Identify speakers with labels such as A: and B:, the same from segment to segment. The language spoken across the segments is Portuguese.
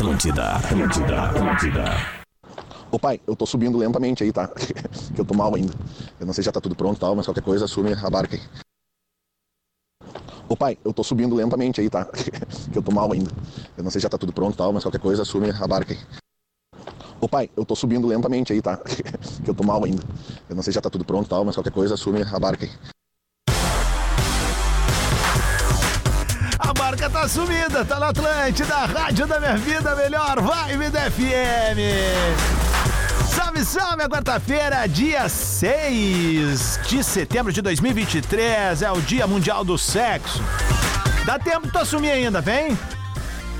A: Atlântida, Atlântida, Atlântida.
B: Ô pai, eu tô subindo lentamente aí, tá? que eu tô mal ainda. Eu não sei se já tá tudo pronto e tal, mas qualquer coisa assume a barca aí. Ô pai, eu tô subindo lentamente aí, tá? que eu tô mal ainda. Eu não sei se já tá tudo pronto e tal, mas qualquer coisa assume a barca aí. Ô pai, eu tô subindo lentamente aí, tá? que eu tô mal ainda. Eu não sei se já tá tudo pronto e tal, mas qualquer coisa assume a barca aí.
C: Sumida, tá na Atlântida, Rádio da Minha Vida, melhor vibe da FM. Salve, salve, é quarta-feira, dia 6 de setembro de 2023, é o Dia Mundial do Sexo. Dá tempo de tu assumir ainda, vem?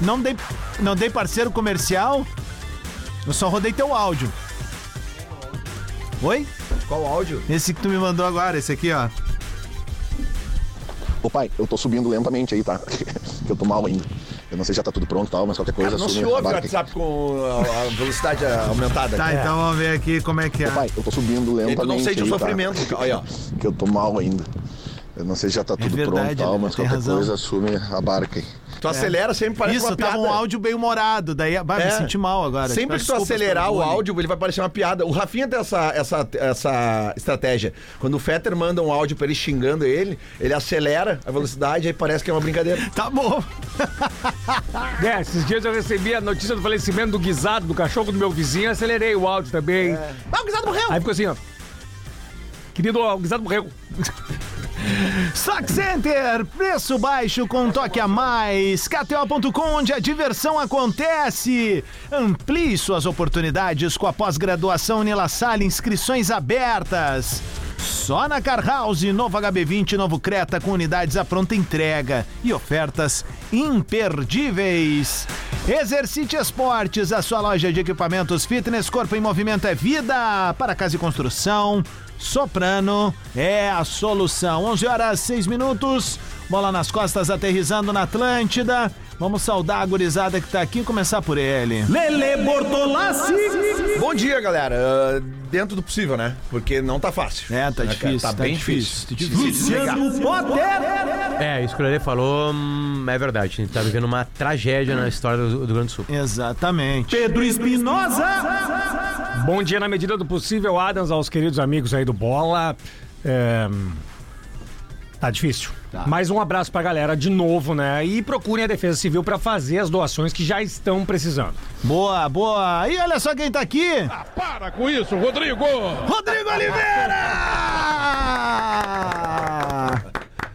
C: Não dei, não dei parceiro comercial, eu só rodei teu áudio. Oi?
D: Qual áudio?
C: Esse que tu me mandou agora, esse aqui, ó.
B: Ô pai, eu tô subindo lentamente aí, tá? Que eu tô mal ainda. Eu não sei se já tá tudo pronto e tal, mas qualquer coisa
D: Cara, não se ouve o. WhatsApp com a, velocidade aumentada.
C: Tá,
D: É.
C: então vamos ver aqui como é que é.
B: Ô pai, eu tô subindo lentamente
D: tu não sente o
B: aí, tá?
D: sofrimento. Olha, ó.
B: que eu tô mal ainda. Eu não sei se já tá tudo
C: verdade,
B: pronto e tal,
C: né?
B: mas qualquer
C: razão.
B: coisa assume a barca aí.
D: Tu acelera sempre parece
C: Isso,
D: uma
C: tava
D: piada.
C: um áudio bem humorado, daí me
D: É.
C: senti mal agora.
D: Sempre que tu acelerar o áudio, ele vai parecer uma piada. O Rafinha tem essa, essa, essa estratégia. Quando o Fetter manda um áudio pra ele xingando ele, ele acelera a velocidade e parece que é uma brincadeira.
C: Tá bom.
E: É, esses dias eu recebi a notícia do falecimento do guisado, do cachorro do meu vizinho, acelerei o áudio também.
D: Ah, o Guisado morreu!
E: Aí ficou assim, ó. Querido, o guisado morreu.
C: Stock Center, preço baixo com toque a mais. KTO.com, onde a diversão acontece. Amplie suas oportunidades com a pós-graduação Nila Salle, inscrições abertas. Só na Car House, novo HB20, novo Creta com unidades à pronta entrega e ofertas imperdíveis. Exercite Esportes, a sua loja de equipamentos fitness, corpo em movimento é vida. Para casa e construção, Soprano é a solução. 11 horas 6 minutos. Bola nas costas aterrizando na Atlântida. Vamos saudar a gurizada que tá aqui e começar por ele. Lele Bortolassi.
D: Bom dia, galera. Ah, dentro do possível, né? Porque não tá fácil.
C: É, tá
D: Né,
C: difícil,
D: Tá,
C: tá
D: bem
C: difícil.
D: difícil. Se desligar.
C: Luciano Potter.
F: É, isso que o Lelê falou hum, é verdade. A gente tá vivendo uma tragédia na história do, do Grande do Sul.
C: Exatamente. Pedro Espinosa.
E: Bom dia na medida do possível, Adams, aos queridos amigos aí do Bola. É, Tá difícil. Mais um abraço pra galera de novo, né? E procurem a Defesa Civil pra fazer as doações que já estão precisando.
C: Boa, boa. E olha só quem tá aqui.
G: Para com isso, Rodrigo!
C: Rodrigo Oliveira!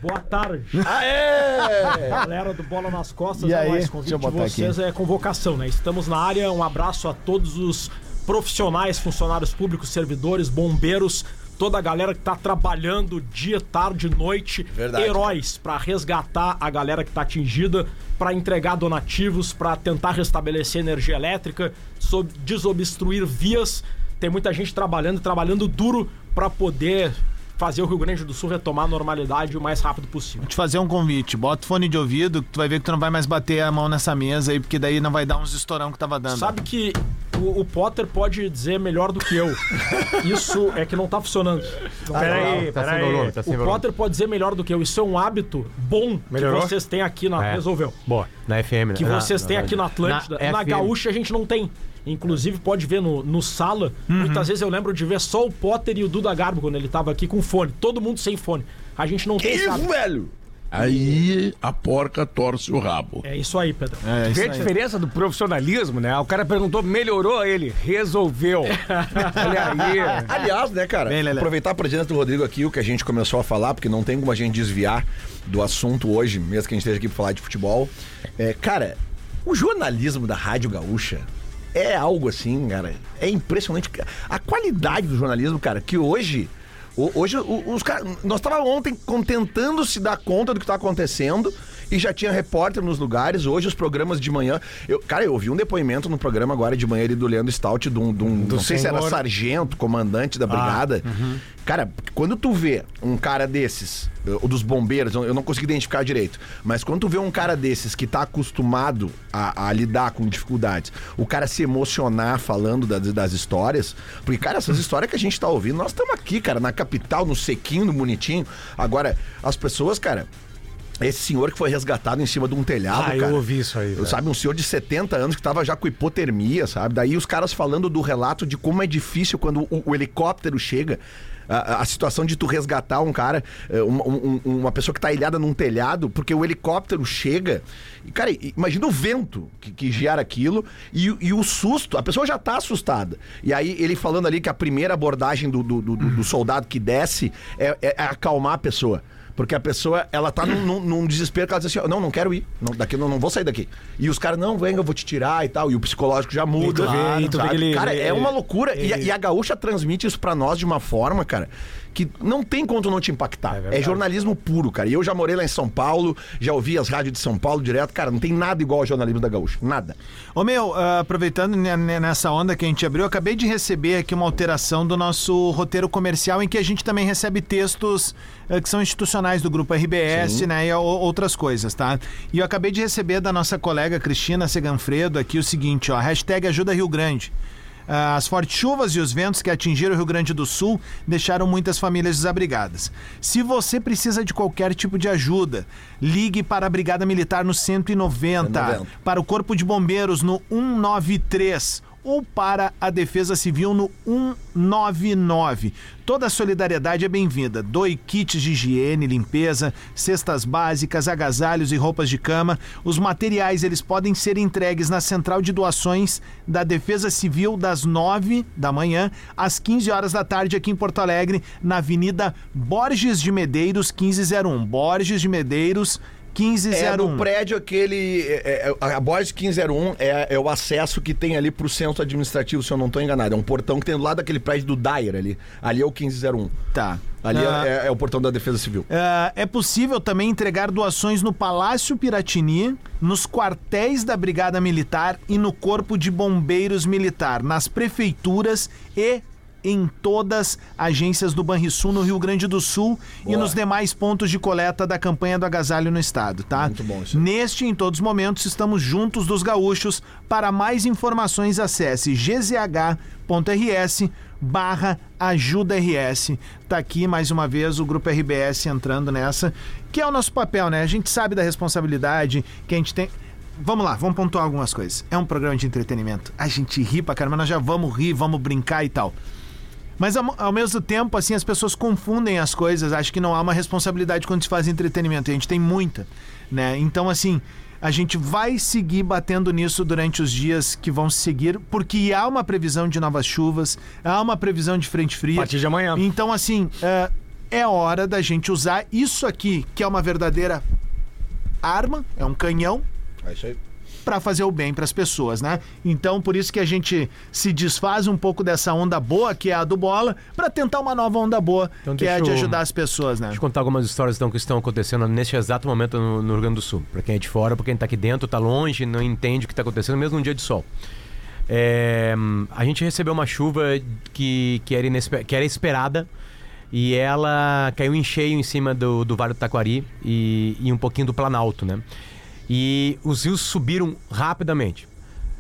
H: Boa tarde,
D: Aê!
H: galera do Bola nas Costas.
C: E
H: é
C: aí? Deixa
H: convite de vocês é convocação, né? Estamos na área. Um abraço a todos os profissionais, funcionários públicos, servidores, bombeiros, toda a galera que tá trabalhando dia, tarde, noite,
D: Verdade.
H: heróis pra resgatar a galera que tá atingida, pra entregar donativos, pra tentar restabelecer energia elétrica, sob- desobstruir vias. Tem muita gente trabalhando, trabalhando duro pra poder fazer o Rio Grande do Sul retomar a normalidade o mais rápido possível.
C: Vou te fazer um convite. Bota o fone de ouvido que tu vai ver que tu não vai mais bater a mão nessa mesa aí, porque daí não vai dar uns estourão que tava dando.
H: Sabe que o, o Potter pode dizer melhor do que eu. Isso é que não tá funcionando. Não
E: Peraí,
F: Tá sem
E: peraí.
F: volume, tá sem
H: O
F: volume.
H: Potter pode dizer melhor do que eu. Isso é um hábito bom
E: Melhorou?
H: que vocês têm aqui na.
F: É.
H: Resolveu.
F: Boa, na FM, né?
H: Que
F: Na-
H: vocês têm aqui na Atlântida. Na,
F: FM.
H: Gaúcha a gente não tem. Inclusive, pode ver no, no sala. Muitas vezes eu lembro de ver só o Potter e o Duda Garbo quando ele tava aqui com fone. Todo mundo sem fone. A gente não
D: Que
H: tem
D: isso,
H: hábito.
D: velho?
G: Aí a porca torce o rabo.
H: É isso aí, Pedro.
C: É, isso
E: Vê a diferença do profissionalismo, né? O cara perguntou, melhorou ele, resolveu. Olha aí.
D: Aliás, né, cara?
C: Bem,
D: aproveitar a presença do Rodrigo aqui, o que a gente começou a falar, porque não tem como a gente desviar do assunto hoje, mesmo que a gente esteja aqui pra falar de futebol. É, cara, o jornalismo da Rádio Gaúcha é algo assim, cara. É impressionante. A qualidade do jornalismo, cara, que hoje. Hoje, os caras. Nós estávamos ontem tentando se dar conta do que está acontecendo e já tinha repórter nos lugares. Hoje, os programas de manhã. Eu, cara, eu ouvi um depoimento no programa agora de manhã ali do Leandro Stout, de um. de um- não sei se era
E: senhor.
D: sargento, comandante da brigada. Cara, quando tu vê um cara desses, o dos bombeiros, eu não consegui identificar direito, mas quando tu vê um cara desses que tá acostumado a, a lidar com dificuldades, o cara se emocionar falando das, das histórias, porque, cara, essas histórias que a gente tá ouvindo, nós estamos aqui, cara, na capital, no sequinho, no bonitinho. Agora, as pessoas, cara, esse senhor que foi resgatado em cima de um telhado,
E: Ah, eu
D: cara.
E: ouvi isso aí, velho.
D: Sabe, um senhor de 70 anos que tava já com hipotermia, sabe? Daí os caras falando do relato de como é difícil quando o, o helicóptero chega. A, a situação de tu resgatar um cara, eh, uma, um- uma pessoa que tá ilhada num telhado, porque o helicóptero chega. E, cara, imagina o vento que, que gera aquilo e, o- e o susto. A pessoa já tá assustada. E aí ele falando ali que a primeira abordagem do, do- do- do soldado que desce é- é acalmar a pessoa. Porque a pessoa, ela tá num, num- num desespero que ela diz assim, ó, não, não quero ir. Não, daqui, não, não vou sair daqui. E os caras, não, vem, eu vou te tirar e tal. E o psicológico já muda.
E: tu vê- e tu vê que ele-
D: cara, é
E: ele-
D: uma loucura. E a- E, a, gaúcha transmite isso pra nós de uma forma, cara, que não tem como tu não te impactar. É,
E: verdade.
D: jornalismo puro, cara. E eu já morei lá em São Paulo, já ouvi as rádios de São Paulo direto. Cara, não tem nada igual ao jornalismo da gaúcha. Nada.
C: Ô meu, ah, aproveitando ne- ne- nessa onda que a gente abriu, eu acabei de receber aqui uma alteração do nosso roteiro comercial em que a gente também recebe textos eh, que são institucionais do grupo RBS, né, e outras coisas, tá? E eu acabei de receber da nossa colega Cristina Seganfredo aqui o seguinte, ó, hashtag ajuda Rio Grande. Ah, As fortes chuvas e os ventos que atingiram o Rio Grande do Sul deixaram muitas famílias desabrigadas. Se você precisa de qualquer tipo de ajuda, ligue para a Brigada Militar no 190,
D: 190.
C: para o Corpo de Bombeiros no 193 ou para a Defesa Civil no 199. Toda a solidariedade é bem-vinda. Doe kits de higiene, limpeza, cestas básicas, agasalhos e roupas de cama. Os materiais eles podem ser entregues na central de doações da Defesa Civil das 9 da manhã às 15 horas da tarde aqui em Porto Alegre, na Avenida Borges de Medeiros 1501. Borges de Medeiros 1501.
D: É no prédio aquele. é- é- a Borges 1501 é, é o acesso que tem ali pro centro administrativo, se eu não tô enganado. É um portão que tem do lado daquele prédio do Dyer ali. Ali é o 1501.
C: Tá.
D: Ali é-
C: Ah,
D: é, é o portão da Defesa Civil.
C: Ah, é possível também entregar doações no Palácio Piratini, nos quartéis da Brigada Militar e no Corpo de Bombeiros Militar, nas prefeituras e em todas as agências do Banrisul no Rio Grande do Sul e
D: Boa.
C: nos demais pontos de coleta da campanha do agasalho no estado, tá?
D: Muito bom isso.
C: Neste e em todos os momentos estamos juntos dos gaúchos. Para mais informações acesse gzh.rs barra ajuda RS. Tá aqui mais uma vez o grupo RBS entrando nessa, que é o nosso papel, né? A gente sabe da responsabilidade que a gente tem. Vamos lá, vamos pontuar algumas coisas. É um programa de entretenimento. A gente ri pra caramba, nós já vamos rir, vamos brincar e tal. Mas ao, ao mesmo tempo, assim, as pessoas confundem as coisas. Acho que não há uma responsabilidade quando se faz entretenimento. E a gente tem muita, né? Então, assim, a gente vai seguir batendo nisso durante os dias que vão se seguir, porque há uma previsão de novas chuvas, há uma previsão de frente fria.
E: A partir de amanhã.
C: Então, assim, é, é hora da gente usar isso aqui, que é uma verdadeira arma, é um canhão,
D: É isso aí.
C: Para fazer o bem para as pessoas, né? Então, por isso que a gente se desfaz um pouco dessa onda boa, que é a do bola, para tentar uma nova onda boa,
F: Então,
C: que é a de
F: eu-
C: ajudar as pessoas, né?
F: Deixa eu contar algumas histórias então, que estão acontecendo neste exato momento no, no Rio Grande do Sul. Pra quem é de fora, pra quem tá aqui dentro, tá longe, não entende o que tá acontecendo, mesmo num dia de sol. É, a gente recebeu uma chuva que, que, era, inesper- que era esperada e ela caiu em cheio em cima do, do Vale do Taquari e, e um pouquinho do Planalto, né? E os rios subiram rapidamente.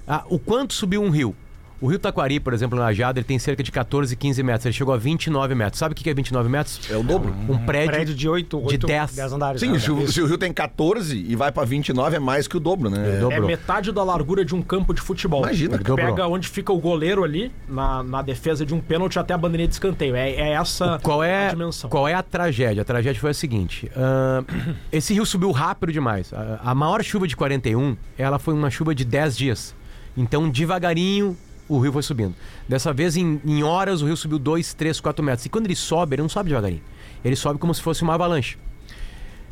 F: Ah, o quanto subiu um rio? O rio Taquari, por exemplo, na Jada, ele tem cerca de 14, 15 metros. Ele chegou a 29 metros. Sabe o que é 29 metros?
D: É o dobro.
F: Um prédio,
E: Prédio de 8,
F: de 10.
E: andares.
D: Sim,
E: né?
D: se o, se o Rio tem 14 e vai pra 29, é mais que o dobro, né?
E: É
F: Dobrou.
H: metade da largura de um campo de futebol.
D: Imagina,
F: dobrou.
H: Pega onde fica o goleiro ali, na, na defesa de um pênalti até a bandeirinha de escanteio. É, é essa
F: Qual
H: a
F: é,
H: dimensão.
F: qual é a tragédia? A tragédia foi a seguinte: ahn, esse rio subiu rápido demais. A, a maior chuva de 41, ela foi uma chuva de 10 dias. Então, devagarinho, o rio foi subindo. Dessa vez, em, em horas, o rio subiu 2, 3, 4 metros. E quando ele sobe, ele não sobe devagarinho. Ele sobe como se fosse uma avalanche.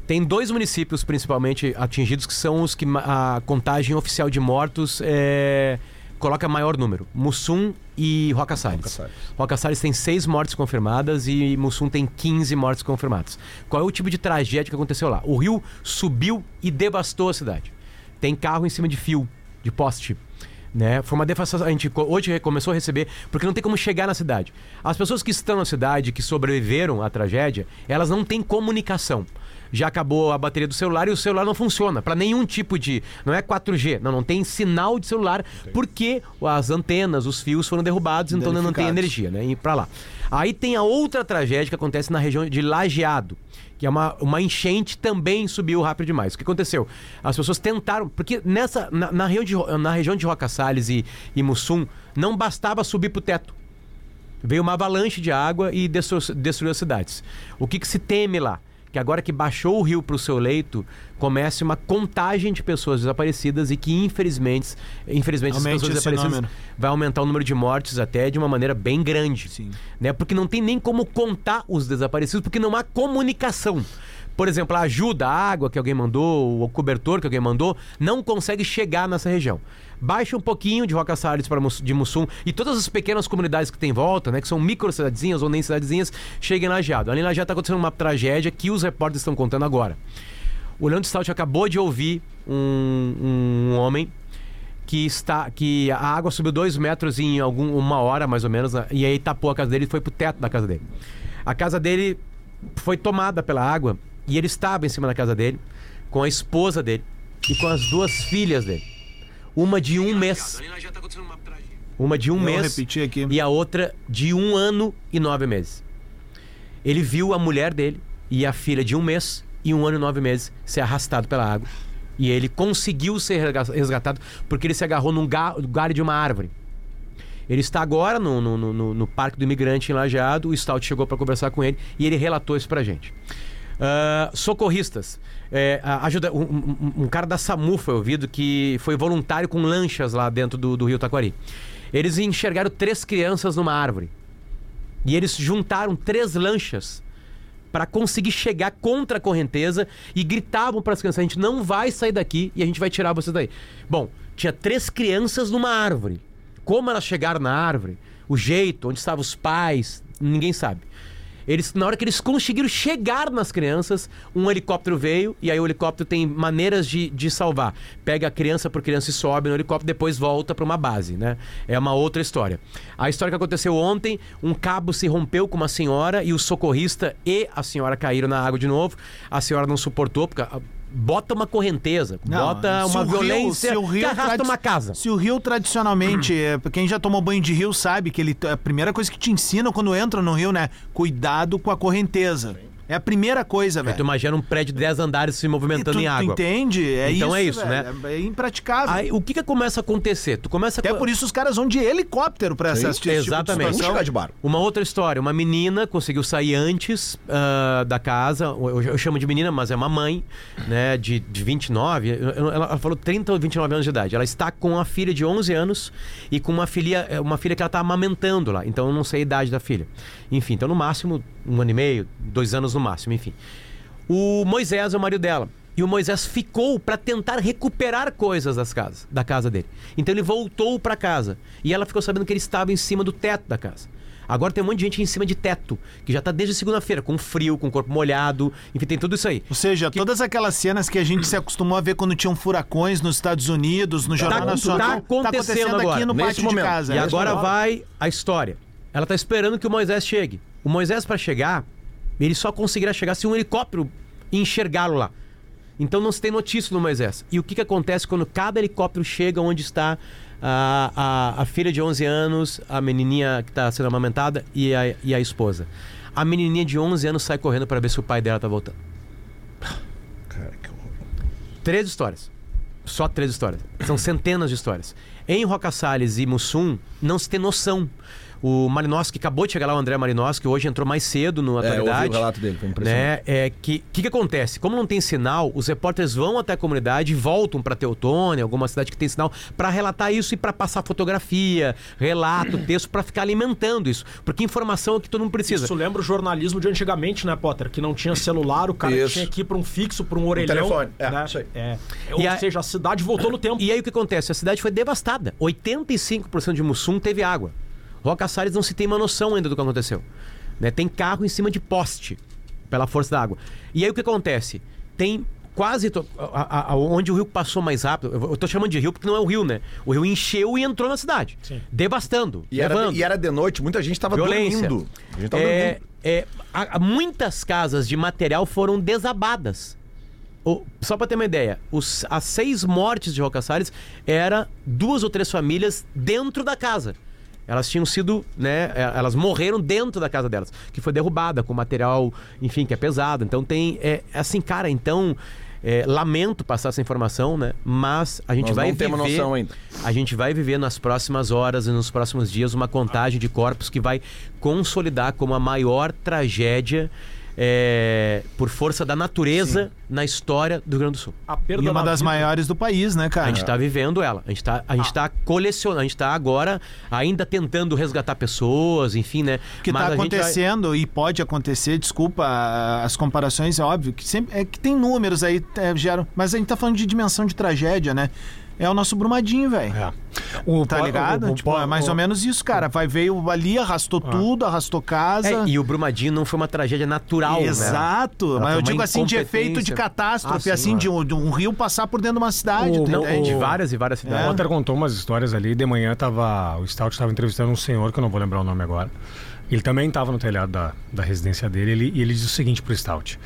F: Tem dois municípios principalmente atingidos que são os que a contagem oficial de mortos é, coloca maior número: Mussum e Roca Salles. Roca Salles tem seis mortes confirmadas e Mussum tem 15 mortes confirmadas. Qual é o tipo de tragédia que aconteceu lá? O rio subiu e devastou a cidade. Tem carro em cima de fio, de poste. Né? Foi uma devastação. A gente hoje começou a receber, porque não tem como chegar na cidade. As pessoas que estão na cidade, que sobreviveram à tragédia, elas não têm comunicação. Já acabou a bateria do celular e o celular não funciona para nenhum tipo de. Não é 4G, não, não tem sinal de celular, porque as antenas, os fios foram derrubados, então não tem energia, né? E para lá. Aí tem a outra tragédia que acontece na região de Lajeado, que é uma, uma enchente, também subiu rápido demais. O que aconteceu? As pessoas tentaram, porque nessa na, na região, de, na região de Roca Salles e, e Mussum, não bastava subir pro teto. Veio uma avalanche de água e destruiu, destruiu as cidades. O que, que se teme lá? Que agora que baixou o rio para o seu leito, comece uma contagem de pessoas desaparecidas e que, infelizmente, infelizmente
C: Aumente
F: essas pessoas desaparecidas
C: número.
F: vai aumentar o número de mortes até de uma maneira bem grande.
C: Sim.
F: Né? Porque não tem nem como contar os desaparecidos, porque não há comunicação. Por exemplo, a ajuda, a água que alguém mandou, o cobertor que alguém mandou, não consegue chegar nessa região. Baixa um pouquinho de Roca Salles para de Mussum e todas as pequenas comunidades que tem em volta, né, que são micro cidadezinhas ou nem cidadezinhas, cheguem em Lajeado. Ali em Lajeado está acontecendo uma tragédia que os repórteres estão contando agora. O Leandro Stout acabou de ouvir um, um homem que está que a água subiu dois metros em algum, uma hora mais ou menos né, e aí tapou a casa dele e foi pro teto da casa dele. A casa dele foi tomada pela água e ele estava em cima da casa dele com a esposa dele e com as duas filhas dele. Uma de um mês. Uma de um
C: Vou
F: mês
C: repetir aqui.
F: e a outra de um ano e nove meses. Ele viu a mulher dele e a filha de um mês e um ano e nove meses ser arrastado pela água. E ele conseguiu ser resga- resgatado porque ele se agarrou num ga- galho de uma árvore. Ele está agora no, no, no- no- Parque do Imigrante em Lajeado. O Stout chegou para conversar com ele e ele relatou isso pra gente. Ah, socorristas. É, ajuda, um, um- um cara da SAMU foi ouvido que foi voluntário com lanchas lá dentro do, do Rio Taquari. Eles enxergaram três crianças numa árvore. E eles juntaram três lanchas para conseguir chegar contra a correnteza e gritavam para as crianças: a gente não vai sair daqui e a gente vai tirar vocês daí. Bom, tinha três crianças numa árvore. Como elas chegaram na árvore, o jeito, onde estavam os pais, ninguém sabe. Eles, na hora que eles conseguiram chegar nas crianças, um helicóptero veio e aí o helicóptero tem maneiras de, de salvar. Pega a criança por criança e sobe no helicóptero, depois volta para uma base, né? É uma outra história. A história que aconteceu ontem, um cabo se rompeu com uma senhora e o socorrista e a senhora caíram na água de novo. A senhora não suportou porque bota uma correnteza,
C: Não,
F: bota uma violência
C: rio
F: que arrasta uma casa.
C: Se o rio tradicionalmente, é, quem já tomou banho de rio sabe que ele a primeira coisa que te ensinam quando entra no rio, né? Cuidado com a correnteza. É a primeira coisa, velho.
F: tu imagina um prédio de 10 andares se movimentando
C: tu,
F: em
C: tu
F: água.
C: entende? É
F: Então
C: isso,
F: é isso,
C: velho. É, é impraticável.
F: Aí o que que começa a acontecer? Tu começa
C: Até
F: a...
C: por isso os caras vão de helicóptero pra
D: Sim,
C: assistir esse tipo de
F: exatamente.
D: Chegar de bar.
F: Uma outra história, uma menina conseguiu sair antes ah, da casa, eu, eu chamo de menina, mas é uma mãe, né, de, de 29, eu- eu- ela, ela falou 30 ou 29 anos de idade. Ela está com a filha de 11 anos e com uma filha, eh, uma filha que ela está amamentando lá, então eu não sei a idade da filha. Enfim, então no máximo um ano e meio, dois anos no máximo, enfim. O Moisés é o marido dela. E o Moisés ficou para tentar recuperar coisas das casas, da casa dele. Então ele voltou para casa. E ela ficou sabendo que ele estava em cima do teto da casa. Agora tem um monte de gente em cima de teto, que já tá desde segunda-feira, com frio, com o corpo molhado, enfim, tem tudo isso aí.
C: Ou seja, todas aquelas cenas que a gente se acostumou a ver quando tinham furacões nos Estados Unidos, no Jornal
F: tá
C: Nacional,
F: acontecendo agora,
C: aqui no
D: nesse
C: pátio de
D: momento.
C: casa.
F: E agora vai a história. Ela tá esperando que o Moisés chegue. O Moisés, para chegar, ele só conseguirá chegar se um helicóptero enxergá-lo lá. Então não se tem notícia do Moisés. E o que, que acontece quando cada helicóptero chega onde está a, a, a filha de 11 anos, a menininha que está sendo amamentada e a, e a esposa? A menininha de 11 anos sai correndo para ver se o pai dela tá voltando.
D: Cara, que horror.
F: Três histórias. Só três histórias. São centenas de histórias. Em Roca Salles e Mussum, não se tem noção. O Malinowski acabou de chegar lá, o André Malinowski, hoje entrou mais cedo no
D: É, eu ouvi
F: atualidade.
D: o relato dele, foi impressionante.
F: né? É que que, que acontece? Como não tem sinal, os repórteres vão até a comunidade e voltam para Teutônia, alguma cidade que tem sinal, para relatar isso e para passar fotografia, relato, texto, para ficar alimentando isso. Porque informação é que todo mundo precisa.
H: Isso lembra o jornalismo de antigamente, né, Potter? Que não tinha celular, o cara
D: Isso.
H: tinha que ir pra um fixo, pra um orelhão.
D: telefone, é,
H: né?
D: isso aí.
H: É.
F: E
H: Ou
F: a-
H: seja, a cidade voltou no tempo.
F: E aí o que acontece? A cidade foi devastada. 85% de Mussum teve água. Roca Salles não se tem uma noção ainda do que aconteceu. Né? Tem carro em cima de poste pela força da água. E aí o que acontece? Tem quase to- a- a- a- onde o rio passou mais rápido. Eu tô chamando de rio porque não é o rio, né? O rio encheu e entrou na cidade, devastando,
D: E era,
F: levando.
D: e era de noite, muita gente tava
F: Violência.
D: dormindo. A gente tava
F: É,
D: dormindo.
F: é, há muitas casas de material foram desabadas. O- só para ter uma ideia, os- as seis mortes de Roca Salles era duas ou três famílias dentro da casa. Elas tinham sido, né? é, Elas morreram dentro da casa delas, que foi derrubada com material, enfim, que é pesado. Então tem. É, assim, cara, então. é, lamento passar essa informação, né? Mas a gente
D: Nós
F: vai
D: não temos
F: viver,
D: noção ainda.
F: A gente vai viver nas próximas horas e nos próximos dias uma contagem de corpos que vai consolidar como a maior tragédia é, por força da natureza na história do Rio Grande do Sul.
H: A perda
C: E uma
H: da
C: das
H: vida-
C: maiores do país, né, cara?
F: A gente tá vivendo ela. A gente tá, a gente tá colecionando, a gente tá agora ainda tentando resgatar pessoas, enfim, né?
C: que
F: Mas
C: tá
F: a gente vai-
C: acontecendo e pode acontecer, desculpa as comparações, é óbvio, que sempre é que tem números aí, é, geram, mas a gente tá falando de dimensão de tragédia, né? É o nosso Brumadinho, velho.
E: É. O,
C: Tá ligado?
E: o- o-
C: tipo, é mais
E: o-
C: ou menos isso, cara. Vai veio ali, arrastou tudo, arrastou casa.
F: É, e o Brumadinho não foi uma tragédia natural, né?
C: Exato,
F: Ela
C: mas eu digo assim de efeito de catástrofe,
F: Ah, sim,
C: assim,
F: é.
C: de um, de um rio passar por dentro de uma cidade,
E: O- não?
F: De
E: o-
F: várias e várias
E: O
F: cidades.
E: Walter contou umas histórias ali. De manhã tava. O Stout estava entrevistando um senhor, que eu não vou lembrar o nome agora. Ele também estava no telhado da, da residência dele ele- e ele disse o seguinte pro Stout: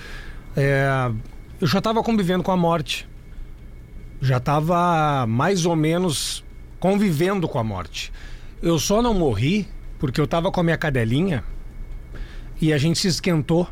E: é, Eu já estava convivendo com a morte. Já estava mais ou menos convivendo com a morte. Eu só não morri porque eu estava com a minha cadelinha e a gente se esquentou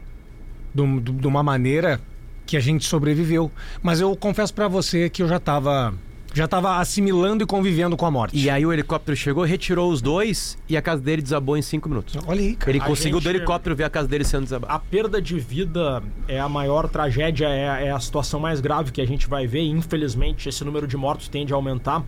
E: de, de- uma maneira que a gente sobreviveu. Mas eu confesso pra você que eu já tava já tava assimilando e convivendo com a morte.
F: E aí o helicóptero chegou, retirou os dois e a casa dele desabou em cinco minutos.
E: Olha aí, cara.
F: Ele
H: A
F: conseguiu do
H: gente-
F: helicóptero ver a casa dele sendo desabada.
H: A perda de vida é a maior tragédia, é, é a situação mais grave que a gente vai ver. E, infelizmente, esse número de mortos tende a aumentar.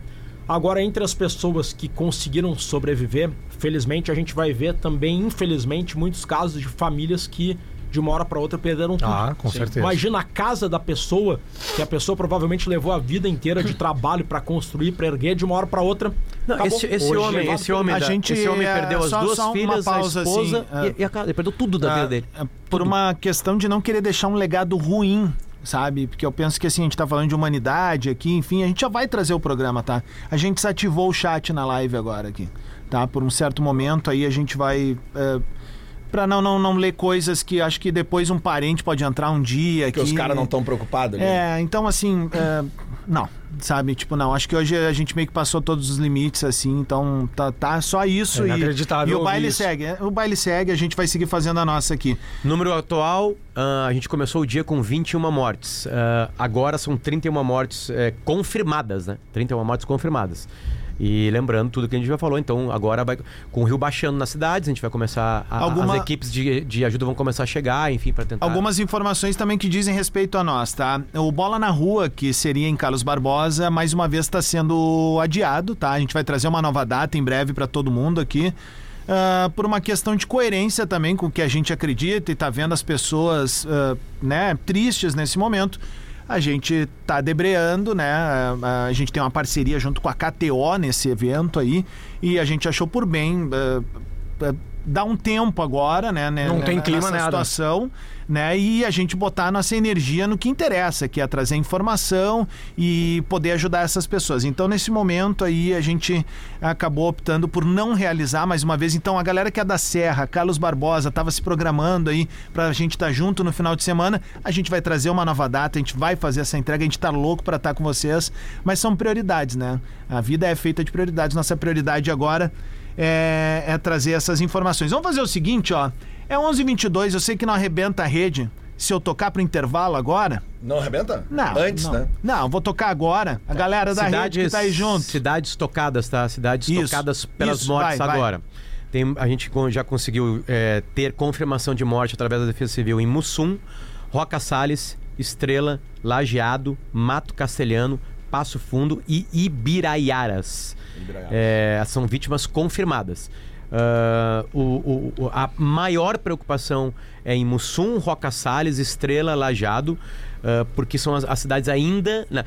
H: Agora, entre as pessoas que conseguiram sobreviver, felizmente a gente vai ver também, infelizmente, muitos casos de famílias que de uma hora para outra perderam tudo.
E: Ah, com certeza.
H: Imagina a casa da pessoa, que a pessoa provavelmente levou a vida inteira de trabalho para construir, para erguer, de uma hora para outra.
F: Não, esse, esse
H: Hoje,
F: homem,
H: levado
F: esse homem,
C: A
F: da-
C: gente,
F: esse homem
C: é,
F: perdeu as
C: só-
F: duas
C: só
F: filhas,
C: pausa,
F: a esposa
C: assim,
F: e, e a casa. Ele perdeu tudo da
C: Ah,
F: vida dele.
C: é, Por uma questão de não querer deixar um legado ruim, sabe? Porque eu penso que assim, a gente tá falando de humanidade aqui, enfim, a gente já vai trazer o programa, tá? A gente desativou o chat na live agora aqui, tá? Por um certo momento aí a gente vai. É, Pra não, não, não ler coisas que acho que depois um parente pode entrar um dia
D: Porque
C: aqui.
D: os caras não estão preocupados.
C: É, então assim, é, não, sabe? Tipo, não, acho que hoje a gente meio que passou todos os limites, assim, então tá, tá só isso.
E: É
C: e,
E: inacreditável
C: e o
E: ouvir
C: baile
E: isso.
C: segue, é, o baile segue, a gente vai seguir fazendo a nossa aqui.
F: Número atual, ah, a gente começou o dia com 21 mortes. Ah, agora são 31 mortes eh, confirmadas, né? 31 mortes confirmadas. E lembrando tudo que a gente já falou, então agora vai com o rio baixando nas cidades, a gente vai começar a,
C: Alguma-
F: as equipes de, de ajuda vão começar a chegar, enfim, para tentar
C: Algumas informações também que dizem respeito a nós, tá? O Bola na Rua, que seria em Carlos Barbosa, mais uma vez está sendo adiado, tá? A gente vai trazer uma nova data em breve para todo mundo aqui. ah, por uma questão de coerência também com o que a gente acredita e tá vendo as pessoas ah, né, tristes nesse momento. A gente tá debreando, né? A, a gente tem uma parceria junto com a KTO nesse evento aí e a gente achou por bem ah, dar um tempo agora, né? né,
E: Não tem
C: nessa
E: clima nada.
C: situação, né? E a gente botar nossa energia no que interessa, que é trazer informação e poder ajudar essas pessoas. Então, nesse momento aí, a gente acabou optando por não realizar mais uma vez. Então, a galera que é da Serra, Carlos Barbosa, estava se programando aí pra gente estar junto no final de semana. A gente vai trazer uma nova data, a gente vai fazer essa entrega, a gente tá louco para estar com vocês, mas são prioridades, né? A vida é feita de prioridades. Nossa prioridade agora é, é trazer essas informações. Vamos fazer o seguinte, ó. É 11h22, eu sei que não arrebenta a rede. Se eu tocar pro intervalo agora.
D: Não arrebenta?
C: Não.
D: Antes,
C: não.
D: né?
C: Não, vou tocar agora. A galera da rede que tá aí junto.
F: Cidades tocadas, tá? Cidades
C: Isso,
F: tocadas pelas
C: isso,
F: mortes
C: vai, vai.
F: agora. Tem, a gente já conseguiu é, ter confirmação de morte através da Defesa Civil em Mussum, Roca Salles, Estrela, Lajeado, Mato Castelhano, Passo Fundo e Ibiraiaras. É, são vítimas confirmadas. Ah, o- o- a maior preocupação é em Mussum, Roca Salles, Estrela, Lajado, ah, porque são as, as cidades ainda. né,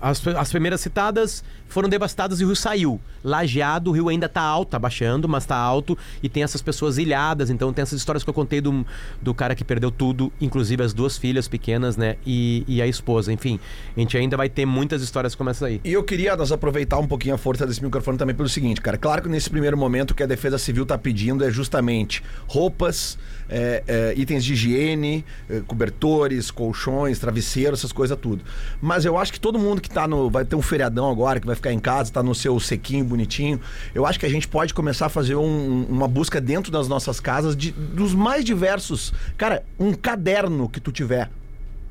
F: as, as primeiras citadas foram devastadas e o rio saiu. Lajeado, o rio ainda está alto, está baixando, mas está alto e tem essas pessoas ilhadas. Então tem essas histórias que eu contei do, do cara que perdeu tudo, inclusive as duas filhas pequenas, né? E, e a esposa. Enfim, a gente ainda vai ter muitas histórias como essa aí.
D: E eu queria nós aproveitar um pouquinho a força desse microfone também pelo seguinte, cara. Claro que nesse primeiro momento o que a Defesa Civil está pedindo é justamente roupas, é, é, itens de higiene, é, cobertores, colchões colchões, travesseiro, essas coisas tudo. Mas eu acho que todo mundo que tá no. Vai ter um feriadão agora, que vai ficar em casa, tá no seu sequinho, bonitinho. Eu acho que a gente pode começar a fazer um- uma busca dentro das nossas casas de, dos mais diversos. Cara, um caderno que tu tiver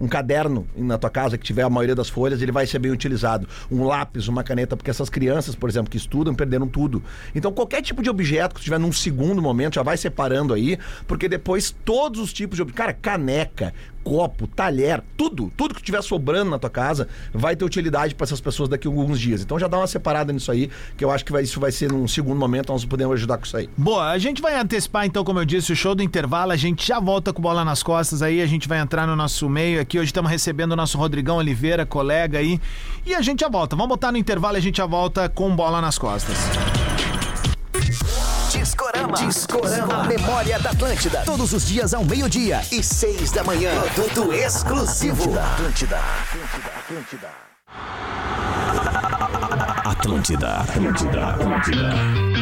D: um caderno na tua casa que tiver a maioria das folhas, ele vai ser bem utilizado. Um lápis, uma caneta, porque essas crianças, por exemplo, que estudam, perderam tudo. Então, qualquer tipo de objeto que tu tiver num segundo momento, já vai separando aí, porque depois todos os tipos de. Cara, caneca, copo, talher, tudo, tudo que tiver sobrando na tua casa vai ter utilidade para essas pessoas daqui a alguns dias. Então já dá uma separada nisso aí, que eu acho que vai- isso vai ser num segundo momento, nós podemos ajudar com isso aí.
C: Boa, a gente vai antecipar então, como eu disse, o show do intervalo. A gente já volta com bola nas costas aí. A gente vai entrar no nosso meio aqui. Hoje estamos recebendo o nosso Rodrigão Oliveira, colega aí. E a gente já volta. Vamos botar no intervalo e a gente já volta com bola nas costas.
I: Discorama. Discorama. Memória da Atlântida. Todos os dias ao meio-dia e seis da manhã. Produto exclusivo. Atlântida.
A: Atlântida, Atlântida, Atlântida.
C: Muito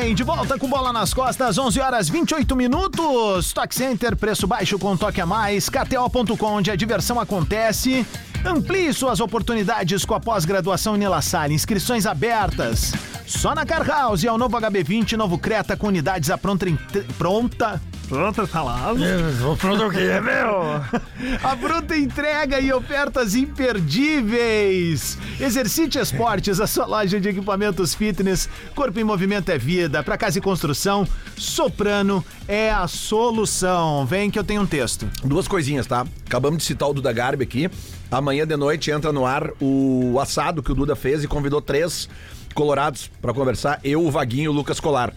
C: bem, de volta com bola nas costas, 11 horas 28 minutos. Stock Center, preço baixo com toque a mais. KTO.com, onde a diversão acontece. Amplie suas oportunidades com a pós-graduação Nila Salle. Inscrições abertas. Só na Car House é o novo HB20, novo Creta com unidades à pronta. entre- Pronta. Pronta, tá lá.
E: Pronto o quê, meu?
C: A bruta entrega e ofertas imperdíveis. Exercite Esportes, a sua loja de equipamentos fitness. Corpo em movimento é vida. Para casa e construção, Soprano é a solução. Vem que eu tenho um texto.
D: Duas coisinhas, tá? Acabamos de citar o Duda Garbi aqui. Amanhã de noite entra no ar o assado que o Duda fez e convidou três colorados pra conversar. Eu, o Vaguinho e o Lucas Colar.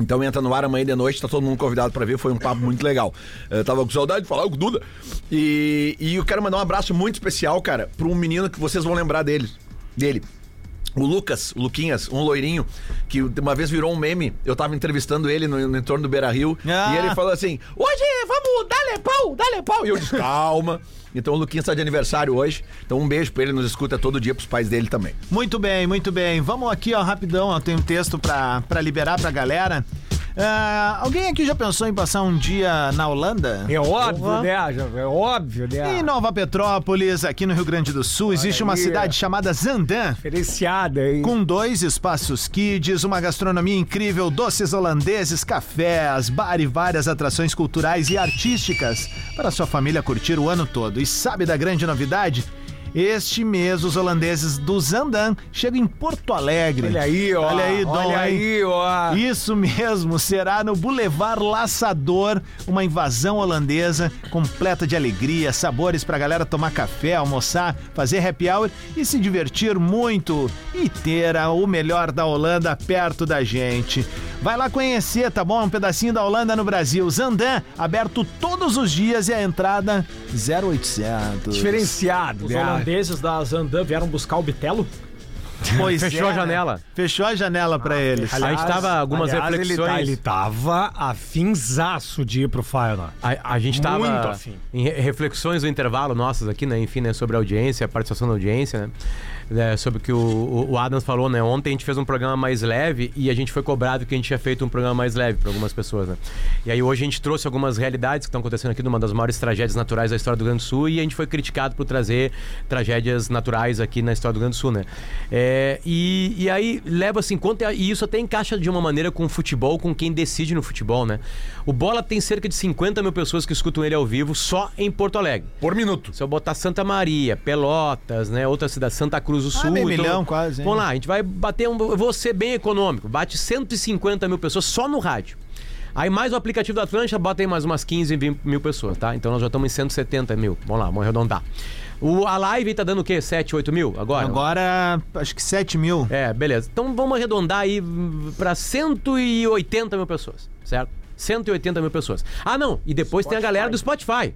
D: Então entra no ar amanhã de noite, tá todo mundo convidado pra ver, foi um papo muito legal. Eu tava com saudade de falar com o Duda. E, e eu quero mandar um abraço muito especial, cara, pra um menino que vocês vão lembrar dele. dele. O Lucas, o Luquinhas, um loirinho, que uma vez virou um meme. Eu tava entrevistando ele no, no entorno do Beira Rio.
C: Ah.
D: E ele falou assim: Hoje vamos, dá-lhe pau, dá-lhe pau. E eu disse: Calma. Então o Luquinhas tá de aniversário hoje. Então um beijo pra ele, nos escuta todo dia pros pais dele também.
C: Muito bem, muito bem. Vamos aqui, ó, rapidão. Ó, tem um texto pra liberar pra galera. Ah, alguém aqui já pensou em passar um dia na Holanda?
E: É óbvio, né? já- É óbvio, né?
C: Em Nova Petrópolis, aqui no Rio Grande do Sul, existe uma
E: aí.
C: cidade chamada Zandan.
E: Diferenciada, hein?
C: Com dois espaços kids, uma gastronomia incrível, doces holandeses, cafés, bar e várias atrações culturais e artísticas para sua família curtir o ano todo. E sabe da grande novidade? Este mês, os holandeses do Zandan chegam em Porto Alegre.
E: Olha aí, ó.
C: Olha aí, Dom,
E: Olha aí, ó.
C: Isso mesmo, será no Boulevard Laçador, uma invasão holandesa completa de alegria, sabores pra galera tomar café, almoçar, fazer happy hour e se divertir muito e ter a- o melhor da Holanda perto da gente. Vai lá conhecer, tá bom? Um pedacinho da Holanda no Brasil. Zandan, aberto todos os dias e a entrada 0800.
E: Diferenciado, né?
H: Holandeses da Zandan vieram buscar o Bitelo.
C: Pois
F: Fechou
C: é,
F: a janela.
C: Fechou a janela pra eles.
F: a gente tava algumas
E: aliás, Ele,
F: reflexões.
E: tá- ele tava afinzaço de ir pro Final.
F: A, a gente tava
E: Muito afim.
F: em re- reflexões do intervalo nossas aqui, né? Enfim, né? Sobre a audiência, a participação da audiência, né? É, sobre o que o, o- Adams falou, né? Ontem a gente fez um programa mais leve e a gente foi cobrado que a gente tinha feito um programa mais leve para algumas pessoas, né? E aí hoje a gente trouxe algumas realidades que estão acontecendo aqui numa das maiores tragédias naturais da história do Rio Grande do Sul e a gente foi criticado por trazer tragédias naturais aqui na história do Rio Grande do Sul, né? É, e, e aí leva assim, conta, e isso até encaixa de uma maneira com o futebol, com quem decide no futebol, né? O Bola tem cerca de 50 mil pessoas que escutam ele ao vivo só em Porto Alegre.
D: Por minuto.
F: Se eu botar Santa Maria, Pelotas, né? Outra cidade, Santa Cruz do Sul.
C: meio milhão quase, hein?
F: Vamos lá, a gente vai bater um. Eu vou ser bem econômico. Bate 150 mil pessoas só no rádio. Aí mais o aplicativo da Atlântica, bota aí mais umas 15 20 mil pessoas, tá? Então nós já estamos em 170 mil. Vamos lá, vamos arredondar. O, a live tá dando o quê? 7, 8 mil agora?
C: Agora, acho que 7 mil.
F: É, beleza. Então vamos arredondar aí para 180 mil pessoas, certo? 180 mil pessoas. Ah, não. E depois tem a galera do Spotify.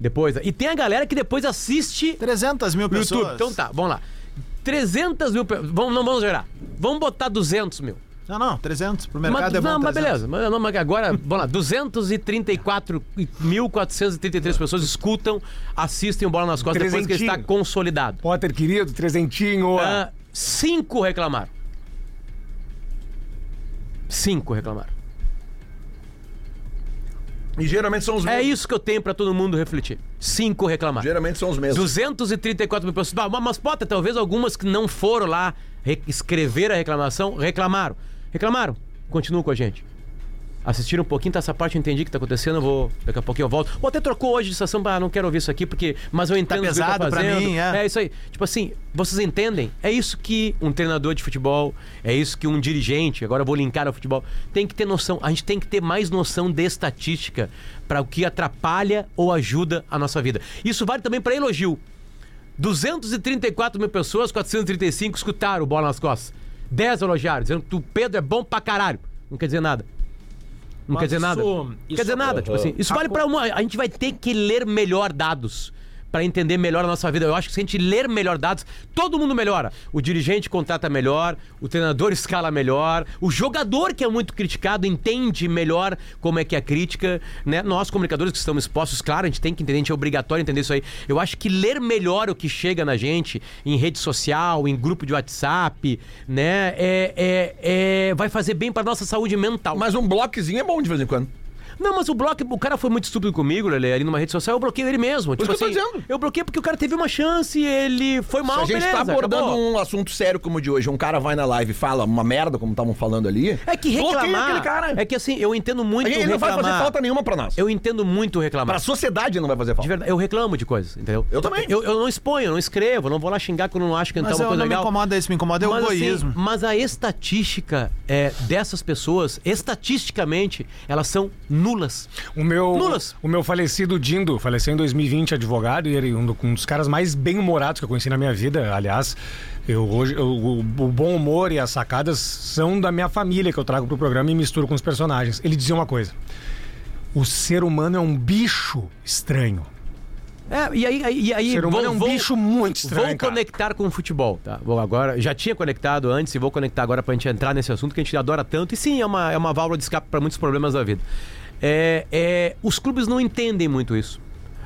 F: Depois. E tem a galera que depois assiste
C: 300 mil pessoas.
F: YouTube. Então tá, vamos lá. 300 mil. pe- Vamos, não vamos gerar. Vamos botar 200 mil.
C: Não, não, 300 pro
F: Mas,
C: mercado é bom.
F: não, mas
C: 300.
F: beleza. Mas, não, mas agora, vamos lá. 234.433 pessoas escutam, assistem o Bola nas Costas depois que ele está
E: Trezentinho.
F: consolidado.
E: Potter, querido, trezentinho.
F: Ah, cinco reclamaram. Cinco reclamaram.
D: E geralmente são os
F: É
D: mesmos.
F: isso que eu tenho pra todo mundo refletir. Cinco reclamaram.
D: Geralmente são os mesmos.
F: 234 mil pessoas. Ah, Mas pode, talvez algumas que não foram lá re- escrever a reclamação, reclamaram. Reclamaram. Continuam com a gente. Assistiram um pouquinho, tá essa parte, eu entendi o que tá acontecendo, vou. Daqui a pouquinho eu volto. Ou até trocou hoje de estação, ah, não quero ouvir isso aqui, porque. Mas eu entendo o que ele
C: pesado
F: tá
C: pra
F: fazendo.
C: mim, é.
F: é isso aí. Tipo assim, vocês entendem? É isso que um treinador de futebol, é isso que um dirigente, agora eu vou linkar ao futebol, tem que ter noção. A gente tem que ter mais noção de estatística para o que atrapalha ou ajuda a nossa vida. Isso vale também para elogio. 234 mil pessoas, 435 escutaram o bola nas costas. 10 elogiaram, dizendo que o Pedro é bom pra caralho. Não quer dizer nada. Não
H: Mas
F: quer dizer nada.
H: isso-
F: quer dizer nada. Tipo assim, isso vale pra uma. A gente vai ter que ler melhor dados pra entender melhor a nossa vida. Eu acho que se a gente ler melhor dados, todo mundo melhora. O dirigente contrata melhor, o treinador escala melhor, o jogador que é muito criticado entende melhor como é que é a crítica, né? Nós comunicadores que estamos expostos, claro, a gente tem que entender, a gente é obrigatório entender isso aí. Eu acho que ler melhor o que chega na gente em rede social, em grupo de WhatsApp, né, é, é- é- vai fazer bem pra nossa saúde mental.
D: Mas um bloquezinho é bom de vez em quando.
F: Não, mas o bloco, o cara foi muito estúpido comigo, Lele, ali numa rede social, eu bloqueei ele mesmo. Tipo
D: que eu tô
F: assim,
D: dizendo.
F: eu bloqueei porque o cara teve uma chance, ele foi mal,
D: Se a gente
F: beleza,
D: tá abordando
F: acabou.
D: um assunto sério como o de hoje, um cara vai na live e fala uma merda, como estavam falando ali.
F: É que
D: bloqueia
F: reclamar.
D: aquele cara.
F: É que assim, eu entendo muito
D: gente não vai
F: reclamar.
D: fazer falta nenhuma pra nós.
F: Eu entendo muito reclamar.
D: Pra sociedade não vai fazer
F: De
D: falta.
F: verdade, eu reclamo de coisas, entendeu?
D: Eu também.
F: Eu, eu não exponho, eu não escrevo, eu não vou lá xingar quando eu não acho que não tá
C: Mas
F: uma
C: eu
F: coisa
C: não me
F: legal.
C: incomoda isso, me incomoda é o
F: mas, assim,
C: egoísmo.
F: mas a estatística é, dessas pessoas, estatisticamente, elas são nulas.
E: O meu,
F: Nulas.
E: o meu falecido Dindo, faleceu em 2020, advogado, e ele um, um dos caras mais bem-humorados que eu conheci na minha vida. Aliás, eu, hoje, eu- o, o bom humor e as sacadas são da minha família que eu trago pro programa e misturo com os personagens. Ele dizia uma coisa: o ser humano é um bicho estranho.
F: É, e aí, e aí
E: O ser humano
F: vou-
E: é um
F: vou-
E: bicho muito estranho.
F: Vou
E: cara.
F: conectar com o futebol, tá? Vou agora, já tinha conectado antes e vou conectar agora pra gente entrar nesse assunto que a gente adora tanto. E sim, é uma, é uma válvula de escape para muitos problemas da vida. É, é, os clubes não entendem muito isso.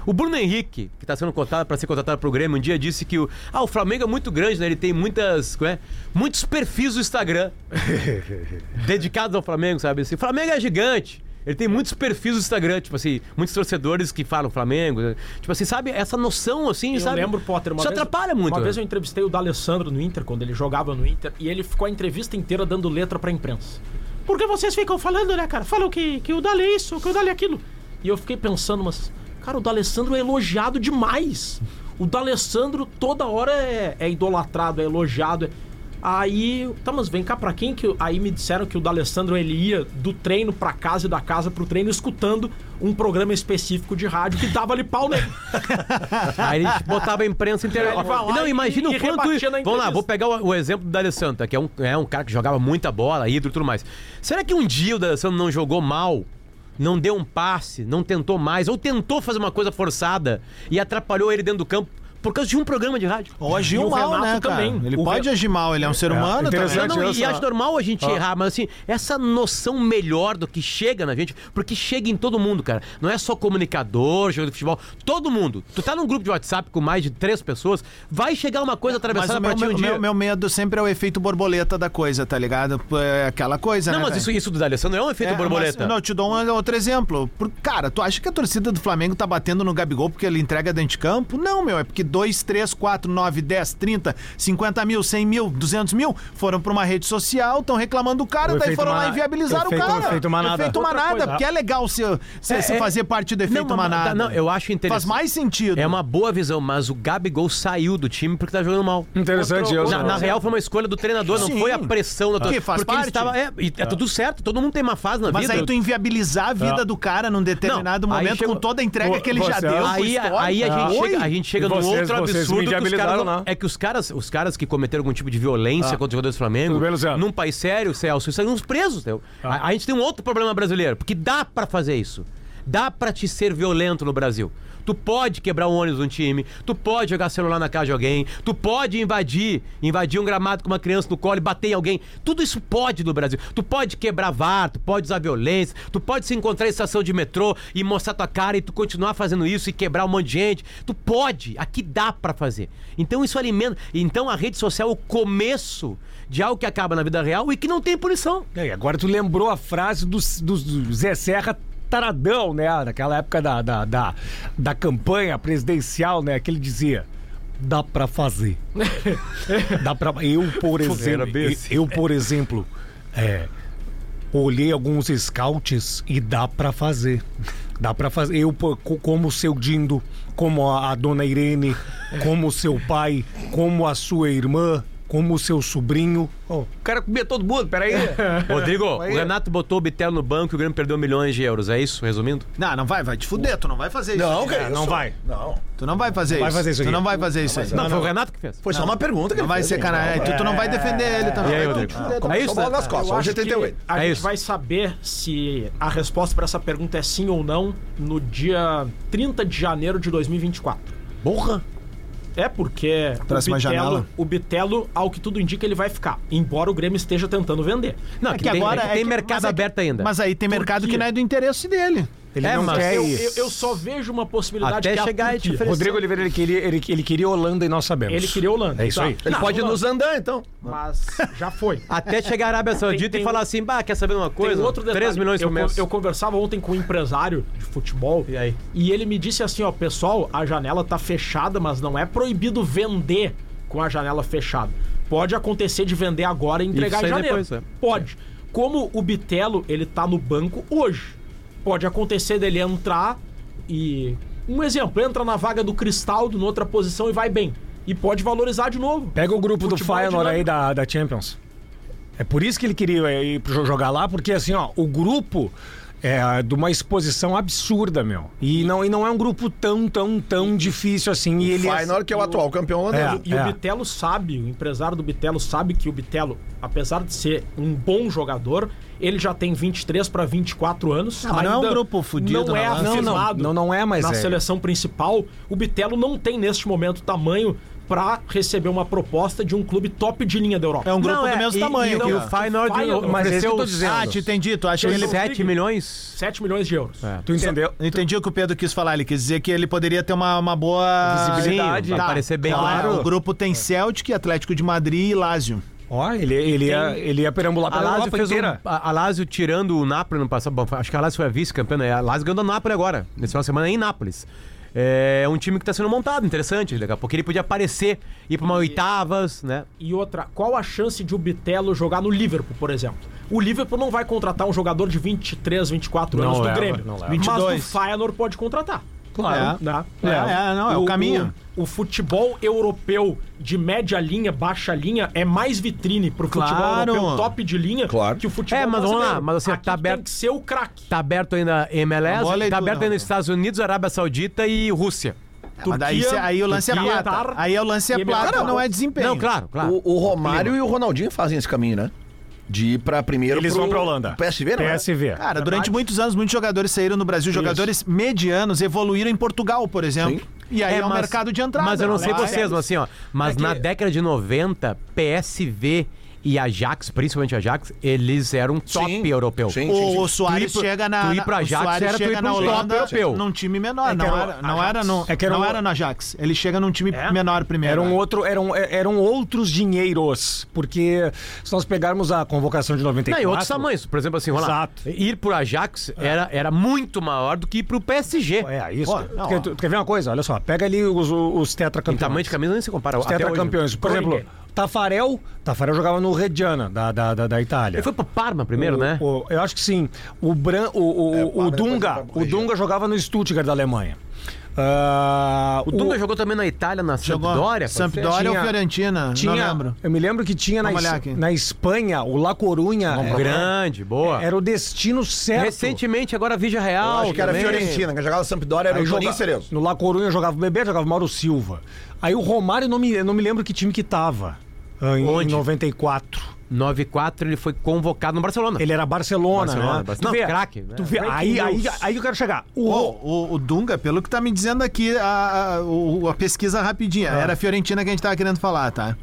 F: O Bruno Henrique, que está sendo cotado para ser contratado pro Grêmio, um dia disse que o, ah, o Flamengo é muito grande, né? Ele tem muitas, é? muitos perfis do Instagram dedicados ao Flamengo, sabe? Assim, o Flamengo é gigante. Ele tem muitos perfis do Instagram, tipo assim, muitos torcedores que falam Flamengo. né? Tipo assim, sabe? Essa noção, assim,
H: Eu
F: sabe?
H: lembro, Potter, uma
F: Isso
H: vez,
F: atrapalha muito.
H: Uma
F: né?
H: vez eu entrevistei o D'Alessandro no Inter, quando ele jogava no Inter, e ele ficou a entrevista inteira dando letra pra imprensa. Porque vocês ficam falando, né, cara? Falam que, que o Dali é isso, que o Dali é aquilo. E eu fiquei pensando, mas, cara, o D'Alessandro é elogiado demais. O D'Alessandro toda hora é, é idolatrado, é elogiado. é- Aí, tá, mas vem cá, pra quem que. Aí me disseram que o D'Alessandro ele ia do treino pra casa e da casa pro treino escutando um programa específico de rádio que dava ali pau nele.
F: Aí a gente botava a imprensa inteira. Não, imagina o quanto. Vamos lá, vou pegar o, o exemplo do D'Alessandro, que é um, é um cara que jogava muita bola, ídolo e tudo mais. Será que um dia o D'Alessandro não jogou mal? Não deu um passe, não tentou mais, ou tentou fazer uma coisa forçada e atrapalhou ele dentro do campo por causa de um programa de rádio?
C: Ou agiu mal,
H: Renato
C: né, cara?
H: também.
C: Ele
H: O
C: pode
H: Re-
C: agir mal, ele é um ser humano
E: interessante.
C: também.
F: Não, e
E: só-
F: acho normal a gente errar, mas assim, essa noção melhor do que chega na gente, porque chega em todo mundo, cara. Não é só comunicador, jogador de futebol, todo mundo. Tu tá num grupo de WhatsApp com mais de três pessoas, vai chegar uma coisa
C: Mas
F: atravessada
C: o
F: pra
C: meu,
F: ti um
C: meu,
F: dia.
C: meu, meu medo sempre é o efeito borboleta da coisa, tá ligado? É aquela coisa,
F: Não,
C: né?
F: mas isso, isso do D'Alessandro é um efeito
C: É,
F: borboleta.
C: mas, não, eu te dou um outro exemplo. Por- cara, tu acha que a torcida do Flamengo tá batendo no Gabigol porque ele entrega dentro de campo? Não, meu, é porque 2, 3, 4, 9, 10, 30, 50 mil, 100 mil, 200 mil foram pra uma rede social, estão reclamando do cara,
E: O
C: daí foram lá e viabilizaram o cara.
E: efeito manada.
C: Efeito
H: Outra
C: manada,
H: coisa.
C: porque é legal se, se,
F: É,
C: se
F: é-
C: fazer parte do efeito
F: Não, mas-
C: manada.
F: Não, eu acho interessante.
C: Faz mais sentido.
F: É uma boa visão, mas o Gabigol saiu do time porque tá jogando mal.
E: Interessante, eu
F: Na, na real, foi uma escolha do treinador, não
C: Sim.
F: foi a pressão da
C: Que
F: torcida.
C: faz
F: porque ele
C: parte.
F: estava. É, e é tudo certo, todo mundo tem uma fase na
C: Mas
F: vida.
C: aí tu inviabilizar a vida
E: É.
C: do cara num determinado
F: Não,
C: momento
F: chegou-
C: com toda a entrega que ele já deu.
F: Aí, aí a, gente chega, a gente chega num
E: vocês-
F: outro absurdo que os caras não? É que os caras, os caras que cometeram algum tipo de violência contra os jogadores do Flamengo,
E: bem,
F: num país sério, Celso, saíram uns presos. entendeu? A, a gente tem um outro problema brasileiro, porque dá pra fazer isso. Dá pra te ser violento no Brasil. Tu pode quebrar o ônibus de um time, tu pode jogar celular na casa de alguém, tu pode invadir, invadir um gramado com uma criança no colo e bater em alguém. Tudo isso pode no Brasil. Tu pode quebrar VAR, tu pode usar violência, tu pode se encontrar em estação de metrô e mostrar tua cara e tu continuar fazendo isso e quebrar um monte de gente. Tu pode, aqui dá pra fazer. Então isso alimenta. Então a rede social é o começo de algo que acaba na vida real e que não tem punição.
E: É, E agora tu lembrou a frase do, do- do Zé Serra taradão, né? Naquela época da, da, da, da campanha presidencial, né? Que ele dizia. Dá pra fazer. Dá pra. Eu, por exemplo. eu, eu, por exemplo, é, olhei alguns scouts e dá pra fazer. Dá pra fazer. Eu, como o seu Dindo, como a, a dona Irene, como o seu pai, como a sua irmã, como o seu sobrinho. Ó, o cara comia todo mundo, peraí.
F: Rodrigo, o. Renato botou o Bitelo no banco e o Grêmio perdeu milhões de euros. É isso, resumindo?
C: Não, não vai, vai te fuder, tu não vai fazer isso.
D: Não, cara.
E: não vai.
D: Não.
C: Tu não vai fazer
E: Vai
C: isso.
E: fazer isso
C: Tu não vai fazer isso aí.
F: Não, foi o Renato que fez.
D: Foi só uma pergunta que
C: Não
D: ele
C: vai
D: fez,
C: ser
D: gente.
C: canalha. Tu, tu não vai defender ele também.
F: E aí,
C: Vai
F: Rodrigo? É isso, né?
D: nas costas,
H: Eu
D: hoje
H: acho que
D: 88.
H: a
F: É
H: gente
F: isso.
H: vai saber se a resposta para essa pergunta é sim ou não no dia 30 de janeiro de 2024.
F: Porra!
H: É porque o
C: Próxima
H: Bitelo,
C: janela.
H: o Bitelo, ao que tudo indica, ele vai ficar. Embora o Grêmio esteja tentando vender.
F: Não,
C: É
F: que
C: que
F: tem,
C: agora
F: é que
C: é
F: tem
C: que-
F: mercado
C: é que-
F: aberto ainda.
C: Mas aí tem mercado que não é do interesse dele.
E: Ele
F: É,
E: não
F: mas
E: quer
H: Eu,
E: ir.
H: eu- eu só vejo uma possibilidade
F: Até chegar a
H: Turquia.
F: diferença.
E: Rodrigo Oliveira, ele queria, ele, ele queria Holanda e nós sabemos.
H: Ele queria Holanda.
E: É isso
H: Tá.
E: aí.
D: Ele
H: Não,
D: pode
H: Holanda.
D: nos andar, então.
H: Mas já foi.
F: Até chegar a Arábia Saudita
H: tem
F: e falar assim, bah, quer saber de uma coisa?
H: Tem outro detalhe.
F: 3 milhões
H: eu,
F: por mês.
H: Eu conversava ontem com um empresário de futebol.
F: E aí?
H: E ele me disse assim, ó, pessoal, a janela tá fechada, mas não é proibido vender com a janela fechada. Pode acontecer de vender agora e entregar em janeiro.
F: depois, é.
H: Pode. Como o Bitelo, ele tá no banco hoje. Pode acontecer dele entrar e um exemplo, entra na vaga do Cristaldo, noutra posição e vai bem. E pode valorizar de novo.
E: Pega o grupo do
H: é
E: Feyenoord aí da, da Champions. É por isso que ele queria ir jogar lá, porque assim, ó, o grupo é de uma exposição absurda, meu. E não, e não é um grupo tão, tão, tão difícil assim. E ele
D: Feyenoord, que é o atual campeão holandês.
H: E o Bitelo sabe, o empresário do Bitelo sabe que o Bitelo, apesar de ser um bom jogador, ele já tem 23 para 24 anos.
C: Ah, mas não é um grupo fudido,
H: Não é
C: não,
E: não,
H: afirmado
E: não, não é, mas
H: na
E: é.
H: seleção principal. O Bitelo não tem neste momento tamanho para receber uma proposta de um clube top de linha da Europa.
C: É um grupo
F: Não, é,
C: do mesmo
F: e-
C: tamanho.
F: E, e
C: ó.
F: o Feyenoord
H: Feyenoord,
E: mas esse eu tô dizendo.
C: Ah, te entendi. Tu acha que ele...
F: 7 milhões?
H: 7 milhões de euros.
E: Tu entendeu?
C: Entendi o que o Pedro quis falar. Ele quis dizer que ele poderia ter uma, uma boa
F: Visibilidade. Sim, vai aparecer bem
C: claro.
F: lá.
C: O grupo tem Celtic, Atlético de Madrid e Lazio.
E: Ó, ele, ele, ia, ele ia perambular pela
F: Lazio
E: Europa
F: fez um,
E: inteira.
F: a, a Lazio tirando o Napoli no passado. Bom, acho que a Lazio foi a vice-campeã. né? A Lazio ganhou do Napoli agora, nesse final de semana em Nápoles. É um time que está sendo montado, interessante. Daqui a pouco ele podia aparecer, ir para uma oitavas, né?
H: E outra, qual a chance de o Bitelo jogar no Liverpool, por exemplo? O Liverpool não vai contratar um jogador de 23, 24
E: Não
H: anos do
E: leva,
H: Grêmio.
E: não leva.
H: Mas
C: 22.
H: o Feyenoord pode contratar.
C: Claro.
H: Né?
C: É, é, não, é o caminho.
H: O, futebol europeu de média linha, baixa linha, é mais vitrine pro futebol
C: Claro.
H: europeu top de linha
D: Claro.
H: que o futebol
F: É, mas vamos lá,
H: brasileiro.
F: mas assim,
H: Aqui
F: tá aberto-
H: Tem que ser o craque.
F: Tá aberto ainda MLS, tá
C: leitura,
F: aberto ainda nos Estados Unidos, Arábia Saudita e Rússia.
C: Daí,
H: Turquia,
C: aí o lance é
H: Turquia,
C: plata.
H: Qatar
C: Aí o lance é plata, não é desempenho.
F: Não, claro, claro.
D: O, o Romário e o Ronaldinho fazem esse caminho, né? De ir pra primeiro
E: Eles
D: pro,
E: vão pra Holanda.
D: PSV, não é?
E: PSV.
C: Cara, durante muitos anos, muitos jogadores saíram no Brasil. Jogadores medianos evoluíram em Portugal, por exemplo.
D: Sim.
C: E aí é, um
F: mas-
C: mercado de entrada.
F: Mas eu não sei
C: Vai.
F: vocês, mas assim, ó. Mas
C: É que-
F: na década de 90, PSV e Ajax, principalmente Ajax, eles eram top
D: Sim.
F: europeu.
D: Sim, sim,
C: O,
D: sim.
C: o Soares
F: Tu pro-
C: chega na,
F: tu ir
C: na-
F: pro
C: o
F: Ajax
C: Soares
F: era tu ir
C: chega na
F: top
C: Holanda
F: europeu.
C: num time menor.
E: É
C: não,
E: era o
C: era, não, era no,
E: É que era
C: não
E: o-
C: era no Ajax. Ele chega num time
H: É?
C: menor primeiro.
E: Era um outro, eram, eram outros dinheiros, porque se nós pegarmos a convocação de
F: Não,
E: 94...
F: e outros tamanhos. Por exemplo, assim, lá.
E: Exato.
F: Ir pro Ajax era, era muito maior do que ir pro PSG.
E: É, isso.
C: Pô,
E: Tu
C: não,
E: quer,
C: ó.
E: tu quer ver uma coisa? Olha só, pega ali os, os
F: Em
E: tetracampeões.
F: tamanho de camisa nem se compara.
E: Os
F: até hoje.
E: tetracampeões. Por exemplo,
H: ninguém.
E: Tafarel. Tafarel jogava no Reggiana, da, da, da, da Itália.
F: Ele foi pro Parma primeiro,
E: O-
F: né?
E: o- eu acho que sim. O, Bran, o, o,
D: É, o depois
E: Dunga. O. Dunga jogava no Stuttgart da Alemanha. Ah,
F: O Dunga jogou também na Itália, na
C: Jogou
F: Sampdoria.
C: Sampdoria ou
E: Tinha-
C: Fiorentina?
E: tinha,
C: não lembro.
E: Eu me lembro que tinha na, na Espanha, o La Corunha. era-
F: Grande, boa.
E: Era o destino certo.
F: Recentemente, agora a Vigia Real.
D: Acho que era
F: também.
D: Fiorentina, que jogava Sampdoria, era
E: Aí
D: o Juninho
E: joga-
D: Cerezo.
E: No La Corunha jogava o Bebê, jogava o Mauro Silva. Aí o Romário, eu não me, eu não me lembro que time que tava ah, em,
F: Onde?
E: em 94.
F: 94 ele foi convocado no Barcelona.
E: Ele era Barcelona,
F: Barcelona,
E: né?
F: Barcelona. Não, craque, né?
E: Tu vê,
H: Breaking
E: aí, aí, aí que eu quero chegar. O,
C: O, o, o Dunga, pelo que tá me dizendo aqui, a, a, a pesquisa rapidinha. Era a Fiorentina que a gente tava querendo falar, tá?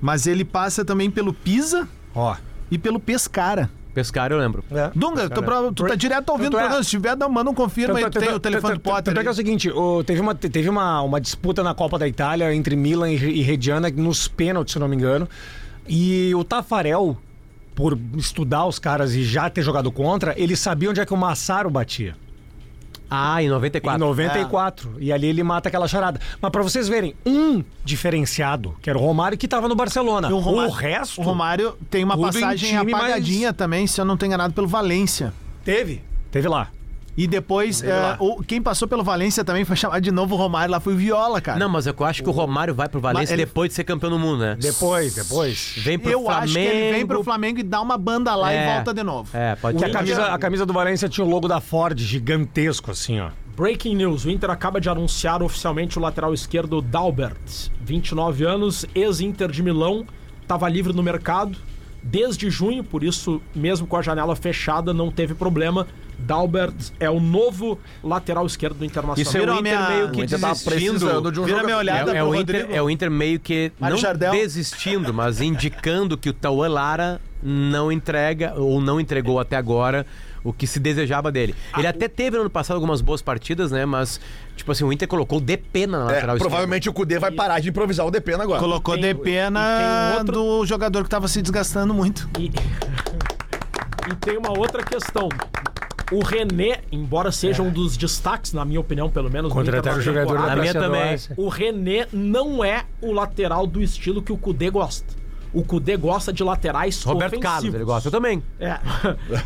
C: Mas ele passa também pelo Pisa
E: ó,
C: e pelo Pescara.
F: Pescar, eu lembro.
C: Dunga, tu, tu tá direto ouvindo o
E: é-
C: programa. Se tiver, manda um confirma aí, tu tem o telefone do Potter.
E: Tanto é é o
C: aí.
E: seguinte, o- teve, uma, teve uma, uma disputa na Copa da Itália entre Milan e, e Reggiana nos pênaltis, se eu não me engano. E o Tafarel, por estudar os caras e já ter jogado contra, ele sabia onde é que o Massaro batia.
F: Ah, em 94.
E: Em 94. E ali ele mata aquela charada. Mas pra vocês verem, um diferenciado, que era o Romário, que tava no Barcelona.
C: E
E: O,
C: Romário-
E: resto
C: O Romário tem uma passagem
E: time, mas-
C: apagadinha também, se eu não tô enganado, pelo Valência.
E: teve. Teve lá.
C: E depois, é, o- quem passou pelo Valência também foi chamado de novo Romário, lá foi o Viola, cara.
F: Não, mas eu acho que o Romário vai pro Valência
C: ele-
F: depois de ser campeão do mundo, né?
E: Depois, depois.
F: Vem pro
C: eu
F: Flamengo.
C: acho que ele vem pro Flamengo e dá uma banda lá
F: É.
C: e volta de novo.
F: É, pode ser.
E: a camisa, a camisa do Valência tinha o logo da Ford gigantesco, assim, ó.
H: Breaking news: o Inter acaba de anunciar oficialmente o lateral esquerdo Dalbert, 29 anos, ex-Inter de Milão, estava livre no mercado desde junho, por isso, mesmo com a janela fechada, não teve problema. Dalbert é o novo lateral esquerdo do Internacional.
F: Isso é o
C: a
F: Inter
C: minha-
F: meio que
B: tá
F: desistindo.
B: precisando de um
C: Vira minha olhada
F: É, é o Inter, é o Inter meio que
C: Mário
F: não
C: Jardel.
F: desistindo, mas indicando que o Tauan Lara não entrega ou não entregou até agora o que se desejava dele. Ele até teve no ano passado algumas boas partidas, né? Mas, tipo assim, o Inter colocou o DP na
B: É,
F: lateral esquerda.
B: provavelmente o Cudê vai parar de improvisar o Depena agora.
C: Colocou
H: tem-
C: de pena
H: tem um outro-
C: do jogador que tava se desgastando muito.
H: E, e tem uma outra questão. O René, embora seja um dos destaques, na minha opinião, pelo menos,
E: Contrataram o jogador da
F: minha também.
E: Nossa.
H: O René não é o lateral do estilo que o Kudê gosta. O Kudê gosta de laterais
F: Roberto
H: ofensivos.
F: Carlos, ele gosta. Eu também.
H: É.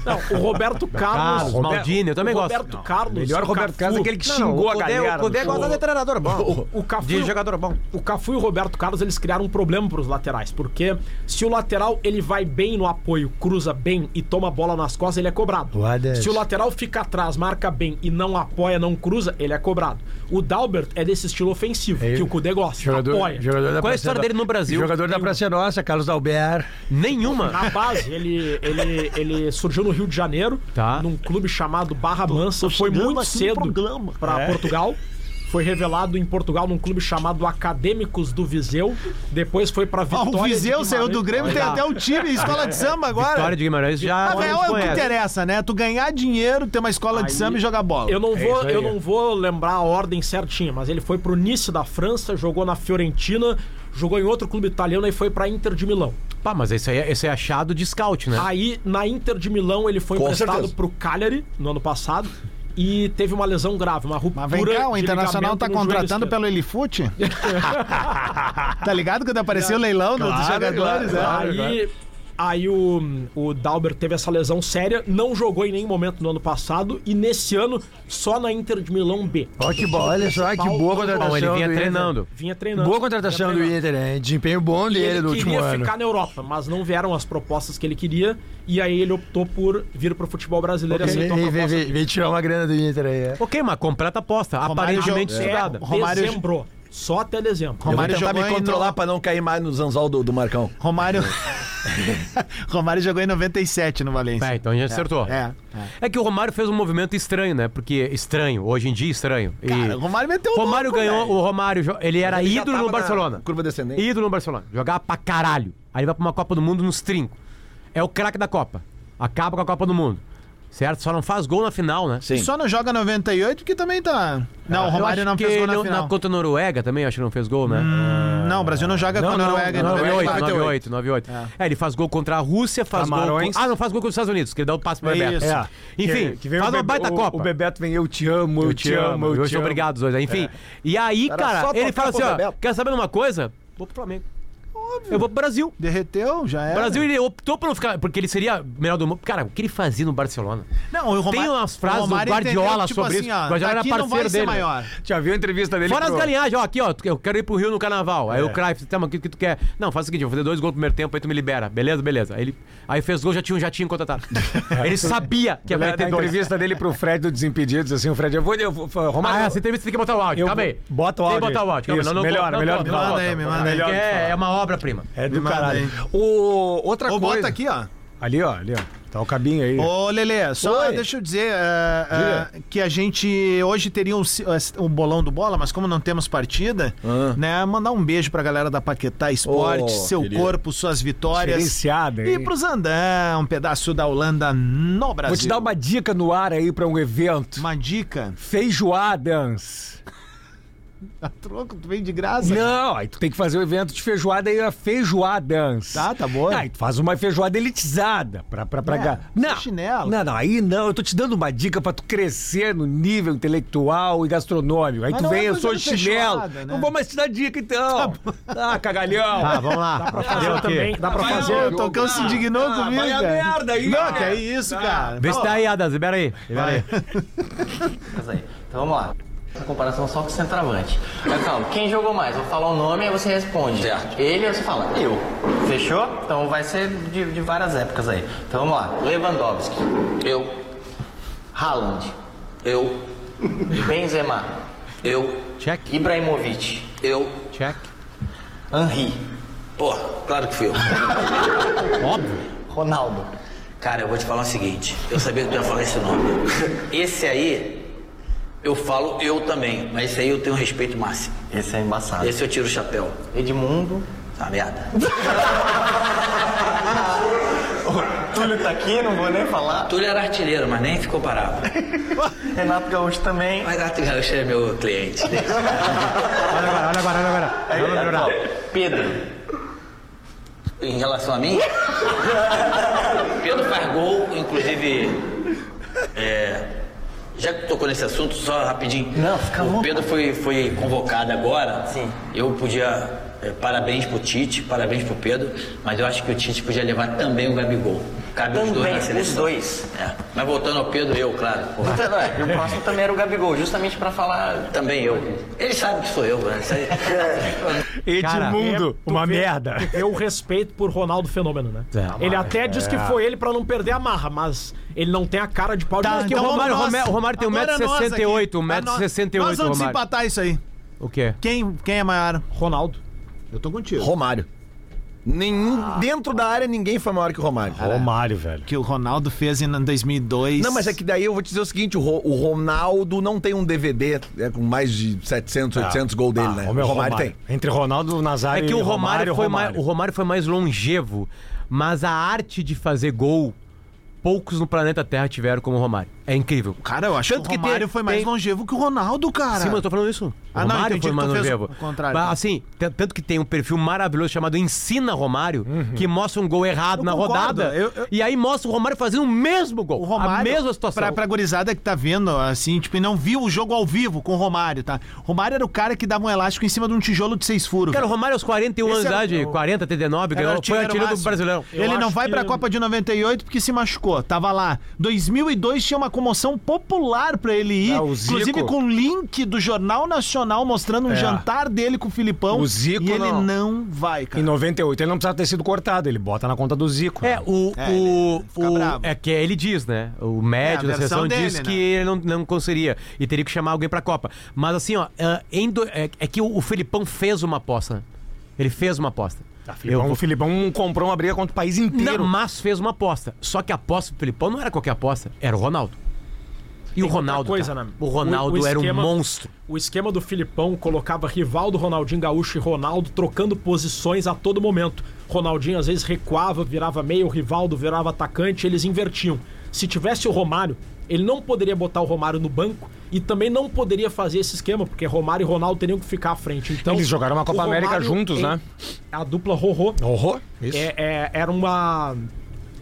H: Não, o Roberto Carlos.
F: Carlos,
H: Roberto-
F: Maldini, eu também
H: o
F: gosto.
H: Roberto Carlos.
E: Melhor
H: o
E: Roberto
H: Cafu-
E: Carlos é aquele que
F: Não,
E: xingou
F: o
E: a
F: Cudê,
E: galera.
F: o Cudê
E: no
F: gosta de treinador bom.
H: O Cafu,
F: De jogador bom.
H: o Cafu e o Roberto Carlos eles criaram um problema para os laterais, porque se o lateral ele vai bem no apoio, cruza bem e toma a bola nas costas, ele é cobrado.
E: Guarda
H: Se o lateral fica atrás, marca bem e não apoia, não cruza, ele é cobrado. O Dalbert é desse estilo ofensivo,
E: É
H: que o Kudê gosta,
E: Jogador,
H: apoia.
E: jogador
F: Qual é a história dele no Brasil?
E: Jogador da Praça Nossa, Carlos Dalbert.
F: Nenhuma.
H: Na base, ele, ele, ele surgiu no Rio de Janeiro,
F: Tá.
H: num clube chamado Barra Mansa. Foi muito cedo para Portugal. Foi revelado em Portugal num clube chamado Acadêmicos do Viseu. Depois foi para Vitória.
C: o
H: de
C: Viseu saiu do. Grêmio, tem até o time, escola de samba agora.
F: Vitória de Guimarães já.
C: A real é o que interessa, né? Tu ganhar dinheiro, ter uma escola de
H: Aí-
C: samba e jogar bola.
H: Eu não, vou,
E: isso aí.
H: eu não vou lembrar a ordem certinha, mas ele foi pro Nice da França, jogou na Fiorentina, jogou em outro clube italiano e foi pra Inter de Milão.
F: Pá, mas esse aí, é- esse é achado de scout, né?
H: Aí, na Inter de Milão, ele foi
B: Com
H: emprestado
B: certeza.
H: pro Cagliari no ano passado e teve uma lesão grave, uma ruptura
C: Mas vem cá, o Internacional tá contratando pelo Elifute? tá ligado quando apareceu o leilão dos
E: Claro,
C: jogadores?
E: claro,
C: é?
H: Aí, aí o, o Dalbert teve essa lesão séria, não jogou em nenhum momento no ano passado e nesse ano só na Inter de Milão B.
E: Ó, que boa, olha só, que boa contratação.
F: Bom, ele vinha treinando.
H: Vinha treinando.
E: Boa contratação do. Inter, né? Desempenho bom
H: E
E: dele
H: ele
E: no último
H: queria
E: ano.
H: ficar na Europa, mas não vieram as propostas que ele queria e aí ele optou por vir pro futebol brasileiro e
E: Vem,
H: aceitou a
E: vem, vem,
H: proposta.
E: vem, vem tirar uma grana do Inter aí. é.
F: Ok, mas completa aposta.
C: Romário
F: aparentemente
C: jogou-
F: estudada.
H: É,
C: Romário-
H: dezembro. Só até dezembro.
B: Eu vou
C: Romário
B: tentar me
C: jogou em
B: controlar
C: no-
B: pra não cair mais no zanzol do, do Marcão.
C: Romário. Romário jogou em 97 no Valência.
F: É, então a gente acertou.
C: É.
F: É que o Romário fez um movimento estranho, né? Porque estranho, hoje em dia estranho. E
C: Cara, o Romário meteu o
F: Romário
C: louco,
F: ganhou,
C: velho.
F: o Romário, ele era
B: Ele já
F: ídolo no
B: na
F: Barcelona.
B: Curva descendente.
F: Ídolo no Barcelona. Jogava pra caralho. Aí vai pra uma Copa do Mundo nos trincos. É o craque da Copa. Acaba com a Copa do Mundo. Certo? Só não faz gol na final, né?
B: Sim.
C: Só não joga 98 porque também tá. Não, o
F: Eu
C: Romário não fez gol
F: ele-
C: na final.
F: contra a Noruega também, acho que não fez gol, né?
C: Não, o Brasil não joga com a Noruega.
F: Não,
C: não.
F: 98, 98,
B: 98.
F: 98. É. ele faz gol contra a Rússia, faz
E: Camarões.
F: gol. Ah, não faz gol contra os Estados Unidos, que ele dá o passe pro
C: É
F: Bebeto.
C: isso.
E: É.
F: Enfim,
E: Que- que
F: faz
E: o
F: uma
E: Bebe-
F: baita
E: o-
F: Copa.
E: O Bebeto vem, eu te amo, eu, te amo, eu
F: Eu
E: te amo.
F: obrigado, dois. Enfim. E aí,
B: Era
F: cara, ele fala assim: ó, quer saber de uma coisa? Vou pro Flamengo. Eu vou pro Brasil.
C: Derreteu, já
F: O
C: era.
F: Brasil, ele optou por não ficar. Porque ele seria melhor do mundo. Cara, o que ele fazia no Barcelona?
C: Não, o Romário,
F: Tem umas frases
C: o
F: do Guardiola
C: entendeu, tipo
F: sobre
C: assim,
F: isso.
C: Ó,
F: O Guardiola era
C: daqui não vai
F: parceiro
C: ser
F: dele.
C: maior.
E: Já viu a entrevista dele
F: Fora as
E: pro-
F: galinhagens, ó, aqui, ó, eu quero ir pro Rio no carnaval. Aí o Cruyff, tá, mas o que, que tu quer? Não, faz o seguinte, eu vou fazer dois gols no primeiro tempo, aí tu me libera. Beleza, beleza. Aí ele aí fez gol, já tinha um jatinho contratado. ele sabia que ia ter dois.
E: entrevista dele pro Fred do Desimpedidos, assim, o Fred, eu vou... Eu vou Romário,
F: Ah, essa entrevista tem que botar o áudio,
E: eu
F: calma aí.
E: Bota o
F: Tem
E: áudio
F: que botar o áudio,
E: melhor, melhor
C: manda aí, me manda aí.
F: É, é uma obra obra-prima.
E: É do
C: Manda
E: caralho.
C: aí.
E: O, outra
C: Ou
E: coisa.
C: bota aqui, ó.
E: Ali, ó, ali, ó. Tá o cabinho aí.
C: Ô, Lelê, só
E: Oi.
C: deixa eu dizer é, é, que a gente hoje teria um, ci- um bolão do bola, mas como não temos partida, né, mandar um beijo pra galera da Paquetá Esporte,
D: Ô,
C: seu
D: querido.
C: corpo, suas vitórias.
E: Diferenciada,
C: E
E: hein?
C: pro Zandão, um pedaço da Holanda no Brasil.
E: Vou te dar uma dica no ar aí pra um evento.
C: Uma dica.
E: Feijoadas.
C: A troco, tu vem de graça.
E: Não, aí tu tem que fazer o evento de feijoada aí, a feijoadas.
C: Tá, tá boa.
E: Aí tu faz uma feijoada elitizada pra, pra, pra
C: É,
E: Não,
C: chinelo.
E: não, não, aí não, eu tô te dando uma dica pra tu crescer no nível intelectual e gastronômico. Aí
C: Mas
E: tu
C: não
E: vem,
C: é
E: eu sou chinelo.
C: feijoada, né?
E: Não vou mais te dar dica então. Ah, cagalhão.
F: Tá, vamos lá.
H: Dá pra fazer
F: o quê?
H: também, dá pra fazer.
C: ô, Tocão se indignou
E: Ah,
C: comigo,
E: vai a merda aí,
C: Não,
E: cara.
C: que é isso, cara.
F: Vê se tá aí, Adas. Libera aí. Libera aí,
J: Então vamos lá. Essa comparação só com o centroavante. Mas calma, quem jogou mais? Vou falar o nome e você responde. Certo. Ele você fala, eu. Fechou? Então vai ser de, de várias épocas aí. Então vamos lá. Lewandowski. Eu. Haaland. Eu. Benzema. Eu.
F: Check.
J: Ibrahimovic. Eu.
F: Check.
J: Henri. Pô, claro que fui eu.
F: Óbvio.
J: Ronaldo. Cara, eu vou te falar o seguinte, eu sabia que tu ia falar esse nome. Esse aí, eu falo eu também, mas esse aí eu tenho respeito máximo. Esse é embaçado. Esse eu tiro o chapéu. Edmundo, tá merda. Túlio tá aqui, não vou nem falar. Túlio era artilheiro, mas nem ficou parado. Renato Gaúcho também. Mas Renato Gaúcho é meu cliente.
F: Olha agora, olha agora, olha agora.
J: Aí,
F: Vamos melhorar.
J: Pedro. Em relação a mim, Pedro faz gol, inclusive. é, já que tocou nesse assunto, só rapidinho. Não, fica O Pedro foi, foi convocado agora. Sim. Eu podia. É, parabéns pro Tite, parabéns pro Pedro, mas eu acho que o Tite podia levar também o Gabigol. Cabe os dois na seleção. Os dois. É. Mas voltando ao Pedro, eu, claro. E o próximo também era o Gabigol, justamente pra falar também eu. Ele sabe que sou eu, né?
E: Edmundo,
H: Tu
E: uma
H: vê-
E: merda.
H: o respeito por Ronaldo Fenômeno, né?
F: É.
H: ele até disse que foi ele pra não perder a marra, mas ele não tem a cara de pau de
C: Tá,
H: ninguém.
F: que o
C: então
F: Romário-
C: nós.
F: Romário- o Romário tem
C: Agora
F: 1,68m,
C: nós aqui.
F: 1,68m,
C: Nós vamos
F: Romário.
C: desempatar isso aí.
F: O quê?
C: Quem, quem é maior?
H: Ronaldo.
C: Eu tô contigo.
D: Romário. Nenhum, dentro da área, ninguém foi maior que o Romário.
E: Romário, velho.
C: Que o Ronaldo fez em 2002.
D: Não, mas é que daí eu vou te dizer o seguinte: o, Ro- o Ronaldo não tem um DVD é, com mais de 700, 800 gols dele,
E: Ah,
D: né?
E: o meu
D: o Romário, tem.
E: Entre Ronaldo, Nazário
F: É que
E: e
F: o Romário, foi mais, o Romário foi mais longevo, mas a arte de fazer gol, poucos no planeta Terra tiveram como o Romário. É incrível.
C: Cara, eu acho
F: Tanto
C: que o
F: que
C: Romário
F: tem-
C: foi mais
F: tem-
C: longevo que o Ronaldo, cara.
F: Sim, mas eu tô falando isso. O
C: Ah, não,
F: Romário
C: entendi
F: foi mais longevo.
C: o contrário.
F: Mas, assim, tanto que tem um perfil maravilhoso chamado Ensina Romário, que mostra um gol errado
C: Eu
F: na
C: concordo.
F: rodada.
C: Eu- eu-
F: E aí mostra o Romário fazendo o mesmo gol.
C: O Romário,
F: a mesma situação.
C: Pra, pra gurizada que tá vendo, assim, tipo, e não viu o jogo ao vivo com o Romário, tá? Romário era o cara que dava um elástico em cima de um tijolo de seis furos.
F: Cara, o Romário aos 41 anos de idade,
C: o-
F: 40, 39,
C: Era
F: ganhou, foi artilheiro do. Brasileirão.
H: Eu
C: Ele não vai pra Copa de 98 porque se machucou. Tava lá. 2002 tinha uma comoção popular pra ele ir.
E: Ah, o Zico.
C: inclusive com link do Jornal Nacional mostrando um
E: É.
C: jantar dele com o Filipão.
E: O Zico
C: E ele
E: não.
C: não vai, cara.
E: Em 98 ele não precisava ter sido cortado, ele bota na conta do Zico.
F: É, o.
C: É,
F: o, o- é que ele diz, né? O médio
C: É,
F: da seleção
C: dele,
F: diz
C: né?
F: que ele não, não conseguiria. E teria que chamar alguém pra Copa. Mas assim, ó, em do- é, é que o, o Felipão fez uma aposta. Ele fez uma aposta.
E: Filipão, o Filipão comprou uma briga contra o país inteiro.
F: Não, mas fez uma aposta. Só que a aposta do Felipão não era qualquer aposta, era o Ronaldo. E o Ronaldo.
H: coisa,
F: cara,
H: né?
F: O Ronaldo
H: O-
F: era um monstro.
H: O esquema do Filipão colocava Rivaldo, Ronaldinho Gaúcho e Ronaldo trocando posições a todo momento. Ronaldinho às vezes recuava, virava meio, o Rivaldo virava atacante, eles invertiam. Se tivesse o Romário, ele não poderia botar o Romário no banco e também não poderia fazer esse esquema, porque Romário e Ronaldo teriam que ficar à frente. Então,
E: Eles jogaram uma Copa América juntos,
H: em-
E: né?
H: A dupla Rorô.
E: Horror? Isso.
H: É, é- era uma.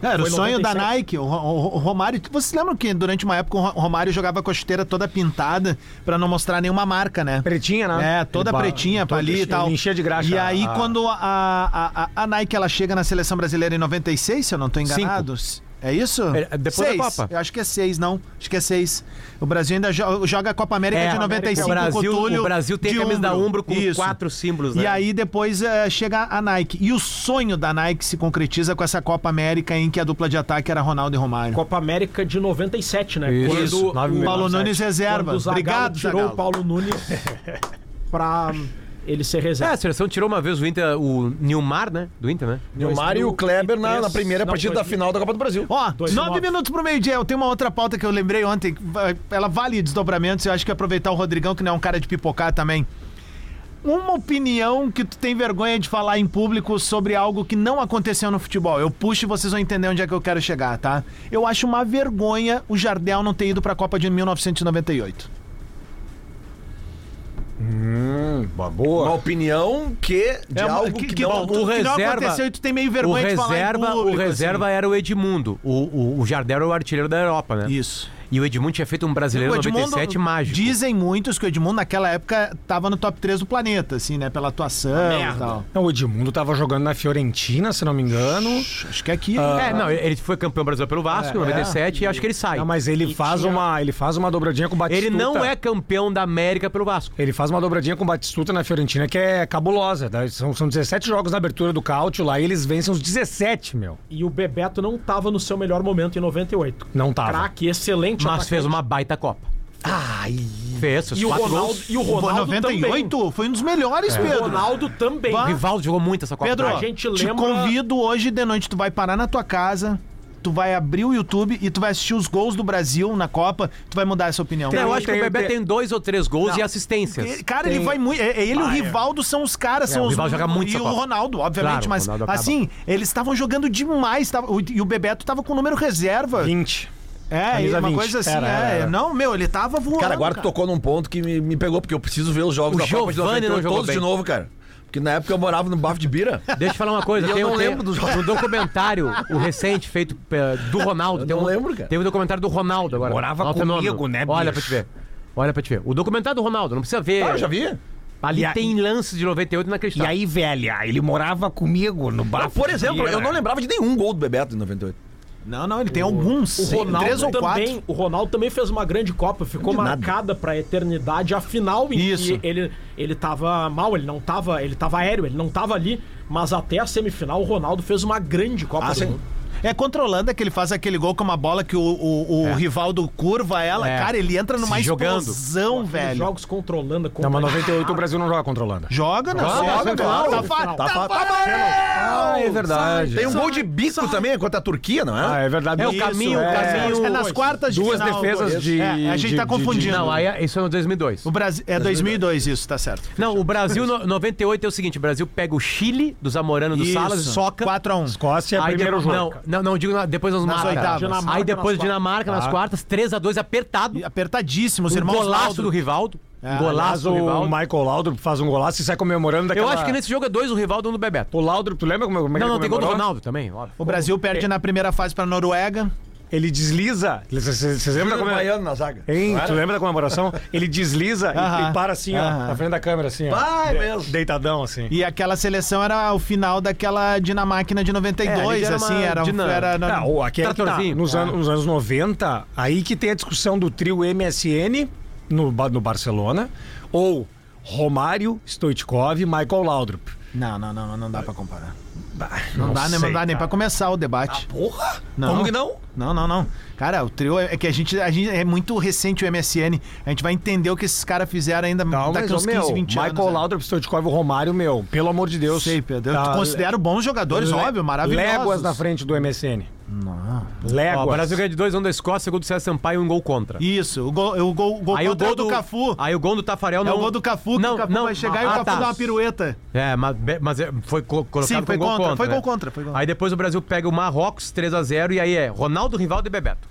C: Era o sonho da
H: 97.
C: Nike. O, Ro- o Romário. Vocês lembram que durante uma época o Ro- Romário jogava com a chuteira toda pintada pra não mostrar nenhuma marca, né?
E: Pretinha, né?
C: É, toda
E: Ele
C: pretinha pra ali e tal.
E: enchia de graxa
C: E aí,
E: a-
C: quando a, a, a, Nike ela chega na seleção brasileira em 96, se eu não tô enganado. É isso?
F: É, depois da
C: seis.
F: Copa.
C: Eu acho que é seis, não. Acho que é seis. O Brasil ainda jo- joga a Copa América
F: É,
C: de 95
F: o Brasil,
C: com o Túlio
F: o Brasil tem a camisa da
C: Umbro.
F: Com
C: Isso.
F: quatro símbolos, né?
C: E aí depois eh, chega a Nike. E o sonho da Nike se concretiza com essa Copa América em que a dupla de ataque era Ronaldo e Romário.
H: Copa América de 97, né?
F: Isso,
H: Quando
F: nove
H: o.
C: Paulo Nunes reserva.
H: Quando o Zagallo
C: Obrigado,
H: tirou
C: Zagallo.
H: o Paulo Nunes pra ele ser
F: É, a
H: reserva.
F: seleção tirou uma vez o Inter, o Nilmar, né? Do Inter, né?
D: Nilmar e o Kleber na, na
H: 2003,
D: primeira
H: não,
D: partida da
H: 2000.
D: final da Copa do Brasil.
C: Ó,
H: Dois
C: nove minutos pro meio-dia. Eu tenho uma outra pauta que eu lembrei ontem. Ela vale desdobramentos. Eu acho que aproveitar o Rodrigão, que não é um cara de pipocar também. Uma opinião que tu tem vergonha de falar em público sobre algo que não aconteceu no futebol. Eu puxo e vocês vão entender onde é que eu quero chegar, tá? Eu acho uma vergonha o Jardel não ter ido pra Copa de 1998.
E: Boa,
D: Uma
E: boa.
D: opinião que de
C: É uma-
D: algo que, não...
F: bom, o
C: que não
F: reserva-
C: aconteceu e tu tem meio
F: O
C: vergonha de falar em
F: reserva,
C: público,
F: o reserva
C: assim.
F: era o Edmundo. O, o, o Jardel era o artilheiro da Europa, né?
C: Isso.
F: E o Edmundo tinha feito um brasileiro
C: Edmundo,
F: 97 mágico.
C: Dizem muitos que o Edmundo naquela época tava no top 3 do planeta, assim, né? Pela atuação e tal.
E: Não, o Edmundo tava jogando na Fiorentina, se não me engano.
C: Acho que aqui.
F: É, não, ele foi campeão brasileiro pelo Vasco em 97 e acho que ele sai.
E: Não, mas ele faz uma, ele faz uma dobradinha com o Batistuta.
F: Ele não é campeão da América pelo Vasco.
E: Ele faz uma dobradinha com o Batistuta na Fiorentina que é cabulosa. tá? São, são 17 jogos na abertura do Cáutio lá e eles vencem os 17, meu.
H: E o Bebeto não tava no seu melhor momento em 98.
E: Não tava.
H: Craque, excelente
F: Mas
H: atacante.
F: fez uma baita Copa.
E: Ai.
F: Fez, fez
H: E o
F: quatro
H: Ronaldo,
F: gols.
H: e o Ronaldo
C: 98 foi um dos melhores,
H: também. O
C: Pedro.
H: Ronaldo também.
C: Bah.
F: O Rivaldo jogou muito essa Copa.
C: Pedro,
H: A gente
C: te
H: lembra-
C: convido hoje de noite, tu vai parar na tua casa, tu vai abrir o YouTube e tu vai assistir os gols do Brasil na Copa, tu vai mudar essa opinião.
F: Não, eu acho que o
E: Tem-
F: Bebé
E: tem-
F: tem dois ou três gols
C: Não.
F: e assistências.
C: Ele- Cara, ele vai muito. é- é Ele e o Rivaldo são os caras,
F: É,
C: são
F: o
C: os.
F: Rivaldo joga muito
C: E o. Ronaldo, obviamente,
F: Claro, o
C: mas
F: Ronaldo
C: assim, eles estavam jogando demais. tava- o- e o Bebeto tava com o número reserva.
E: 20.
C: É,
E: Camisa
C: uma
E: 20.
C: coisa assim.
E: Era,
C: é.
E: era, era.
C: Não, meu, ele tava voando.
D: Cara, agora tu tocou num ponto que me, me pegou, porque eu preciso ver os jogos
F: O
D: da Copa de
F: Giovani não
D: 98
F: jogou
D: todos
F: bem.
D: de novo, cara. Porque na época eu morava no Bafo de Bira.
F: Deixa eu falar uma coisa.
D: E eu
F: tem,
D: não
F: tem-
D: lembro dos jogos.
F: Um documentário, o recente, feito eh, do Ronaldo.
D: Eu
F: tem
D: não
F: um,
D: lembro, cara.
F: Tem um documentário do Ronaldo agora.
E: Morava
F: É
E: comigo,
F: fenômeno.
E: né,
F: Olha
E: bicho?
F: pra te ver. Olha pra te ver. O documentário do Ronaldo, não precisa ver.
D: Ah, eu já vi.
F: Ali
E: E a-
F: tem lances de 98
E: E
F: inacreditável.
E: aí, velha, ele morava comigo no bar.
D: Não, por exemplo, eu não lembrava de nenhum gol do Bebeto em 98.
C: Não, não, ele tem alguns.
H: O Ronaldo
C: três ou
H: também,
C: quatro.
H: o Ronaldo também fez uma grande Copa, ficou marcada pra eternidade a final em
C: Isso.
H: que ele ele tava mal, ele não tava, ele tava aéreo, ele não tava ali, mas até a semifinal o Ronaldo fez uma grande Copa
D: Ah,
H: do
D: sim.
H: Mundo.
C: É contra a Holanda que ele faz aquele gol com uma bola que o, o, o Rivaldo curva ela.
F: É.
C: Cara, ele entra numa
F: Se jogando.
C: explosão, velho.
H: Jogos contra a Holanda, contra
E: Não, mas 98 o Brasil não joga contra a Holanda.
C: Joga, não.
H: Joga,
C: joga,
H: joga,
C: claro.
H: joga.
C: Tá,
H: Tá
C: tá,
D: fa-
E: Ah, é verdade.
D: Tem um gol de bico também contra a Turquia, não
E: Ah,
D: é?
E: é verdade.
F: É o caminho, o
E: é.
F: caminho.
C: É nas quartas de
E: Duas
C: final.
E: defesas de-
C: É, a gente
E: de-
C: tá
E: de-
C: confundindo.
F: Não, aí é- isso é no 2002.
C: O Brasil, é 2002 isso, tá certo.
F: Não, o Brasil no 98 é o seguinte: o Brasil pega o Chile do Zamorano do
C: Isso.
F: Salas e soca.
C: 4x1.
E: Escócia é
F: Aí
E: primeiro jogo.
F: Não, não, não, digo na- depois nas,
C: Nas
F: marcas.
C: oitavas.
H: Dinamarca
F: Aí depois
H: nas
F: Dinamarca nas
E: Tá.
F: quartas, 3x2 apertado.
C: E Apertadíssimo, os
F: Um
C: irmãos
F: golaço do Rivaldo.
C: É,
F: golaço do
E: o
F: Rivaldo.
E: Michael Laudrup faz um golaço e sai comemorando daquela...
F: Eu acho que nesse jogo é dois o Rivaldo e um do Bebeto.
E: O Laudrup, tu lembra como, como é que
F: Não, não,
E: ele
F: tem gol do
E: comemorou?
F: Ronaldo também, óbvio.
C: O Brasil perde na primeira fase pra Noruega.
E: Ele desliza... Vocês lembram da comemoração?
D: Baiano na zaga.
E: Hein? Tu lembra da comemoração? Ele desliza e- e, para assim, ó,
C: Aham.
E: na frente da câmera, assim, ó.
D: Vai
E: De-
D: mesmo.
E: Deitadão, assim.
C: E aquela seleção era o final daquela Dinamáquina de
F: É,
C: 92,
F: ali era
C: assim, era, era na-
E: Ah, o- aqui é que tá.
F: Tratorzinho.
E: Nos,
F: Ah.
E: anos, nos anos 90, aí que tem a discussão do trio MSN no, Ba- no Barcelona, ou Romário, Stoichkov e Michael Laudrup.
C: Não, não, não, não dá pra comparar.
E: Bah,
C: Não, dá, nem-
E: sei,
C: não dá nem pra começar o debate.
D: Porra!
C: Não.
D: Como que não?
C: Não, não, não. Cara, o trio é é que a gente, a gente é muito recente o MSN. A gente vai entender o que esses caras fizeram ainda
E: Não,
C: daqui uns
E: ô,
C: 15,
E: meu,
C: 20
E: Michael
C: anos. né?
E: Laudrup, Stoichkov e o Romário, meu, pelo amor de Deus.
C: Sei, Pedro. Eu
E: Tá,
C: considero bons jogadores, óbvio, maravilhosos.
E: Léguas na frente do MSN.
C: Não.
E: Léguas.
F: Ó, o Brasil ganha de 2 1 da Escócia, gol do César Sampaio e um gol contra.
C: Isso, o gol, o gol, o gol
F: Aí o
C: contra é
F: gol
C: o do, Cafu.
F: Aí o gol do Tafarel
C: É
F: não.
C: o gol do Cafu, que
F: não,
C: o Cafu
F: não,
C: vai chegar e o
F: ah,
C: Cafu
F: tá.
C: dá uma pirueta.
F: É, mas, mas é, foi co- colocado
C: Sim, foi
F: gol
C: contra,
F: contra.
C: foi
F: né?
C: gol contra, foi gol
F: Aí depois o Brasil pega o Marrocos 3x0 e aí é Ronaldo, Rivaldo e Bebeto.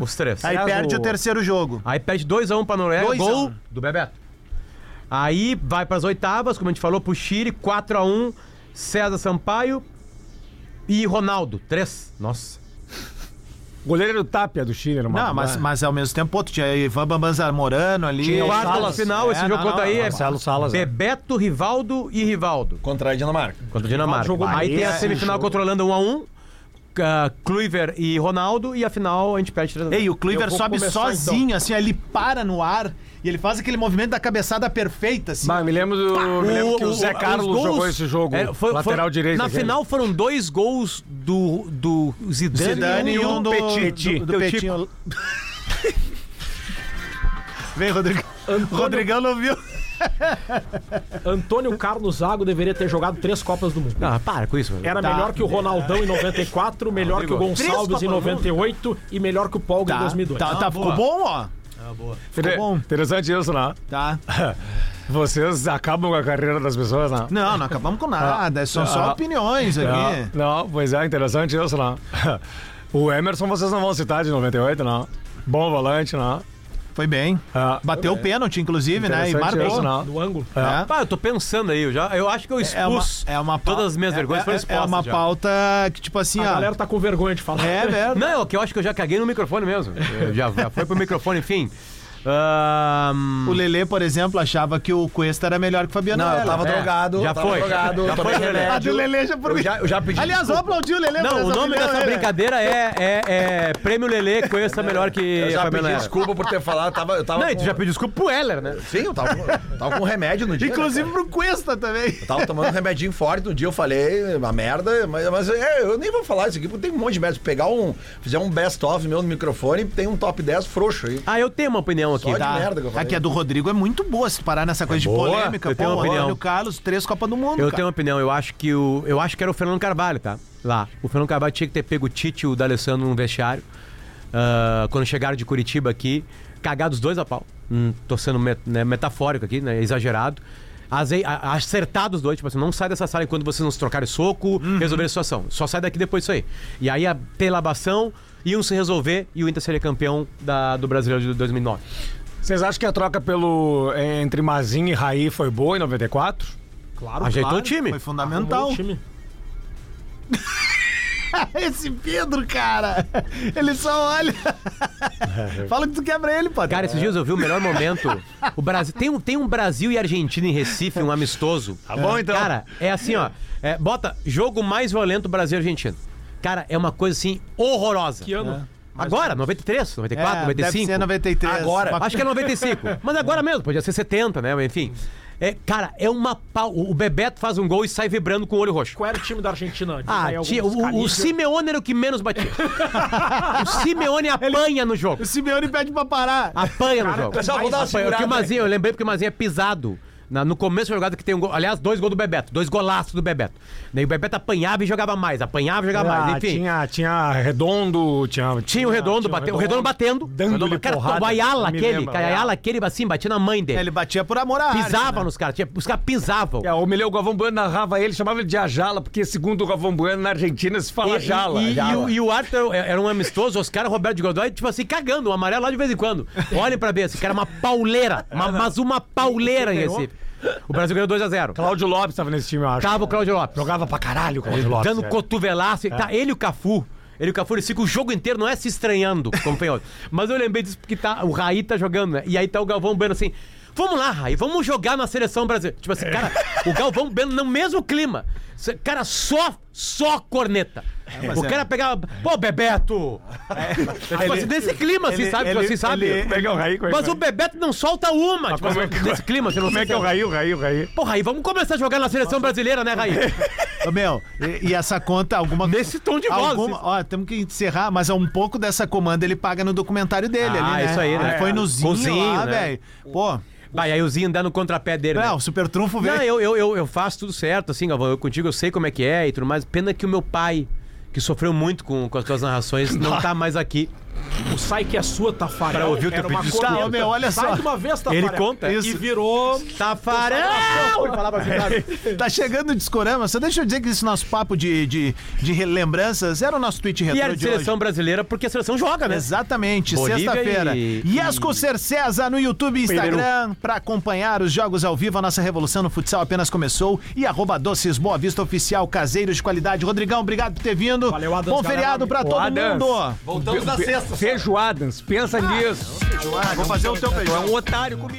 F: Os três.
C: Uhum. Aí perde o...
E: o-
C: terceiro jogo.
F: Aí perde 2x1 pra Noruega,
C: 2 a
F: gol
C: 1.
F: do Bebeto. Aí vai pras oitavas, como a gente falou, pro Chile, 4x1, César Sampaio e Ronaldo, 3. Nossa.
E: Goleiro era o Tapia do Chile, era uma...
C: Não, mas, mas ao mesmo tempo, pô, tu tinha Ivan Bambam Zamorano ali.
E: Tinha o
F: Quarta de
E: Salas.
F: final, esse
C: É,
F: jogo
C: não,
F: conta
C: não,
F: aí é
E: Marcelo Salas. né?
F: Bebeto, Rivaldo e Rivaldo.
D: Contra a Dinamarca.
F: Contra a Dinamarca.
E: jogou
F: Aí
E: bem
F: tem a
E: esse
F: semifinal
E: jogo.
F: contra a Holanda 1x1. Uh, Kluivert e Ronaldo, e a final a gente perde 3
C: Ei, o Kluivert
H: Eu vou
C: sobe
H: começar,
C: sozinho, assim, ele para no ar e ele faz aquele movimento da cabeçada perfeita, assim.
E: Bah, me lembro, do, me lembro que o Zé
F: os
E: Carlos
F: gols-
E: jogou esse jogo,
F: É, foi-
E: lateral
F: foi-
E: direito.
F: Na
E: aquele.
F: final foram dois gols do, do Zidane,
C: Zidane e um do,
F: Petit.
C: do, do
F: Petit.
C: Petinho. Vem, Rodrigão. Rodrigão não viu.
H: Antônio Carlos Zago deveria ter jogado três Copas do Mundo.
F: Ah, para com isso.
H: Era
C: Tá.
H: melhor que o Ronaldão em 94, melhor que o Gonçalves em
C: Copas do
H: 98 e melhor que o Polga em
C: Tá,
H: 2002.
C: tá, tá, ficou bom, ó.
E: Inter-
C: bom.
E: Interessante isso, né?
C: Tá.
E: Vocês acabam com a carreira das pessoas, né?
C: Não, não acabamos com nada. São só
E: Ah.
C: opiniões aqui.
E: Não, não, pois é, interessante isso, né? O Emerson vocês não vão citar de 98, não. Bom volante, não.
C: Foi bem.
E: Ah,
C: Bateu o pênalti, inclusive, né? E marcou.
E: isso, não.
H: No ângulo.
C: É.
F: Ah, eu tô pensando aí, eu, já, eu acho que eu
C: É uma,
F: expus
C: é uma pau-
F: todas as minhas
C: é-
F: vergonhas
C: é,
F: foram
C: é uma
F: já.
C: pauta que, tipo assim,
H: A
C: ó.
H: galera tá com vergonha de falar.
C: É verdade.
F: Não, é que eu acho que eu já caguei no microfone mesmo. Eu já, já foi pro microfone, enfim. Ahn,
C: O Lelê, por exemplo, achava que o Cuesta era melhor que o Fabiano
D: Não, eu tava
F: É,
D: drogado.
F: já
D: tava
F: foi.
D: drogado,
F: Já foi, Lelê.
C: A do. Lelê já por
D: Eu já, eu já pedi
C: Aliás, vamos aplaudir o Lelê por
F: Não, o nome dessa
C: né?
F: brincadeira é, é, é Prêmio Lelê, conheça melhor que
D: Eu já
F: Fabiano
D: pedi desculpa por ter falado. Eu tava, eu tava
F: Não, e
D: com-
F: tu já pediu desculpa pro Heller, né?
D: Sim, eu tava, com- tava com remédio no dia. né,
C: Inclusive
D: cara?
C: pro Cuesta também.
D: Eu tava tomando um remedinho forte no dia, eu falei uma merda, mas, mas é, eu nem vou falar isso aqui, porque tem um monte de merda. Pegar um, fizer um best-of meu no microfone, tem um top 10 frouxo aí.
F: Ah, eu tenho uma opinião aqui.
D: Só de
F: tá?
D: merda que eu falei.
C: Aqui a do Rodrigo é muito boa se parar nessa coisa de
F: boa.
C: polêmica.
F: Eu tenho
C: Pô,
F: uma opinião.
C: olha o Carlos, três Copas do Mundo.
F: Eu
C: cara.
F: tenho uma opinião, eu acho que o. Eu acho que era o Fernando Carvalho, tá? Lá. O Fernando Carvalho tinha que ter pego o Tite e o D'Alessandro no vestiário. ah, quando chegaram de Curitiba aqui, cagados dois a pau. Hum, tô sendo met- né, metafórico aqui, né? Exagerado. Azei, a- acertado os dois, tipo assim, não sai dessa sala enquanto vocês não se trocarem soco, resolver a situação. Só sai daqui depois disso aí. E aí a telabação iam se resolver e o Inter seria campeão da, do Brasileiro de 2009.
E: Vocês acham que a troca pelo entre Mazinho e Raí foi boa em 94?
H: Claro,
F: Ajeitou
H: claro.
F: o time.
C: Foi fundamental.
H: Arrumou o time.
C: Esse Pedro, cara, ele só olha. Fala que tu quebra ele, pô.
F: Cara, esses dias eu vi o melhor momento. O Brasil tem um, tem um Brasil e Argentina em Recife, um amistoso. Tá
E: bom, então.
F: Cara, é assim, ó. é, bota jogo mais violento Brasil e Argentina. Cara, é uma coisa assim horrorosa.
H: Que ano?
F: Agora, 93, 94,
C: É,
F: 95.
C: Deve ser 93.
F: Agora. Acho que é 95. Mas agora mesmo, podia ser 70, né? Enfim. É, cara, é uma pau. O Bebeto faz um gol e sai vibrando com o olho roxo.
H: Qual era o time da Argentina? Diz
F: Ah, tia, o, o. Simeone era o que menos batia. o Simeone apanha no jogo.
C: O Simeone pede pra parar.
F: Apanha no jogo.
D: pessoal, vou dar uma
F: Apanha. O Mazinho, eu lembrei porque o Mazinho é pisado. Na- no começo da jogada que tem um gol. Aliás, dois gols do Bebeto. Dois golaços do Bebeto. Daí o Bebeto apanhava e jogava mais. Apanhava e jogava
E: Ah,
F: mais. Enfim.
E: tinha, tinha redondo, tinha.
F: Tinha o redondo,
E: tinha
F: bateu, o redondo batendo.
E: Dando-lhe
F: Redondo- cara,
E: porrada.
F: o Ayala aquele,
E: lembro,
F: cara, Ayala aquele assim, batia na mãe dele.
C: Ele batia por amor à
F: Pisava
C: né?
F: nos caras, os caras pisavam.
E: É, o Mileu Galvão Bueno narrava ele, chamava ele de Ajala, porque segundo o Galvão Bueno, na Argentina se fala
F: E,
E: Ajala.
F: e- e o, e o árbitro era, era um amistoso, os caras, Roberto de Godoy, tipo assim, cagando, o amarelo lá de vez em quando. Olhem pra ver, esse cara é uma pauleira, uma- mas uma pauleira em Recife. O Brasil ganhou 2x0.
E: Cláudio Lopes tava nesse time, eu acho.
F: Tava o Cláudio Lopes.
E: Jogava pra caralho o Cláudio Lopes.
F: dando
E: é.
F: cotovelaço. Tá, ele e o Cafu. Ele e o Cafu, eles ficam o jogo inteiro, não é se estranhando, como foi ontem. Mas eu lembrei disso porque tá, o Raí tá jogando, né? E aí tá o Galvão Bueno assim. Vamos lá, Raí, vamos jogar na seleção brasileira. Tipo assim, cara, o Galvão Bueno no mesmo clima. Cara, só, só corneta. o
C: é-
F: cara pegava. Pô, Bebeto! tipo
C: ele-
F: assim, nesse clima, assim,
C: ele-
F: sabe?
C: ele-
F: assim, sabe?
C: ele-
E: Como é que é o Raí? É
F: Mas
E: é?
F: o Bebeto não solta uma. Tipo,
E: como é
F: assim,
E: que-
F: nesse clima, você não
E: Como é que é o Raí, o Raí, o Raí?
F: Pô, Raí, vamos começar a jogar na seleção brasileira, né, Raí?
C: Ô, meu, e, e essa conta, alguma
F: Nesse tom de voz,
C: Alguma, ó, temos que encerrar, mas é um pouco dessa comanda ele paga no documentário dele
F: Ah,
C: ali, né?
F: isso aí, né?
C: Ele foi no Zinho,
F: Cozinho,
C: lá,
F: né?
C: velho. Pô,
F: Vai, aí o Zinho dá no contrapé dele. né?
C: não, o super trunfo veio.
F: Não, eu, eu, eu, eu faço tudo certo, assim, Galvão. Eu contigo, eu sei como é que é e tudo mais. Pena que o meu pai, que sofreu muito com, com as tuas narrações, não tá mais aqui.
H: O sai que é sua, Tafarel.
F: Pra ouvir o teu pedido
C: desculpa. Tá, meu, olha
H: Sai
C: só.
H: de uma vez, Tafarel.
F: Ele conta,
H: E
C: isso.
H: virou...
F: Tafarel!
C: Tá chegando o Discorama. Só deixa eu dizer que esse nosso papo de, de, de relembranças era o nosso tweet
F: E
C: retrô
F: era de
C: de hoje.
F: seleção brasileira, porque a seleção joga, né?
C: Exatamente, sexta-feira.
F: e-
C: Yasco Ser César no YouTube e Instagram para acompanhar os jogos ao vivo. A nossa revolução no futsal apenas começou. E arroba Doces Boa Vista Oficial, caseiros de qualidade. Rodrigão, obrigado por ter vindo.
H: Valeu, Adams,
C: Bom feriado
H: galera.
C: pra todo
E: Adams.
C: mundo.
D: Voltamos na sexta.
E: Feijoadas, pensa nisso.
C: Vou fazer o teu
E: Tu é um otário comigo.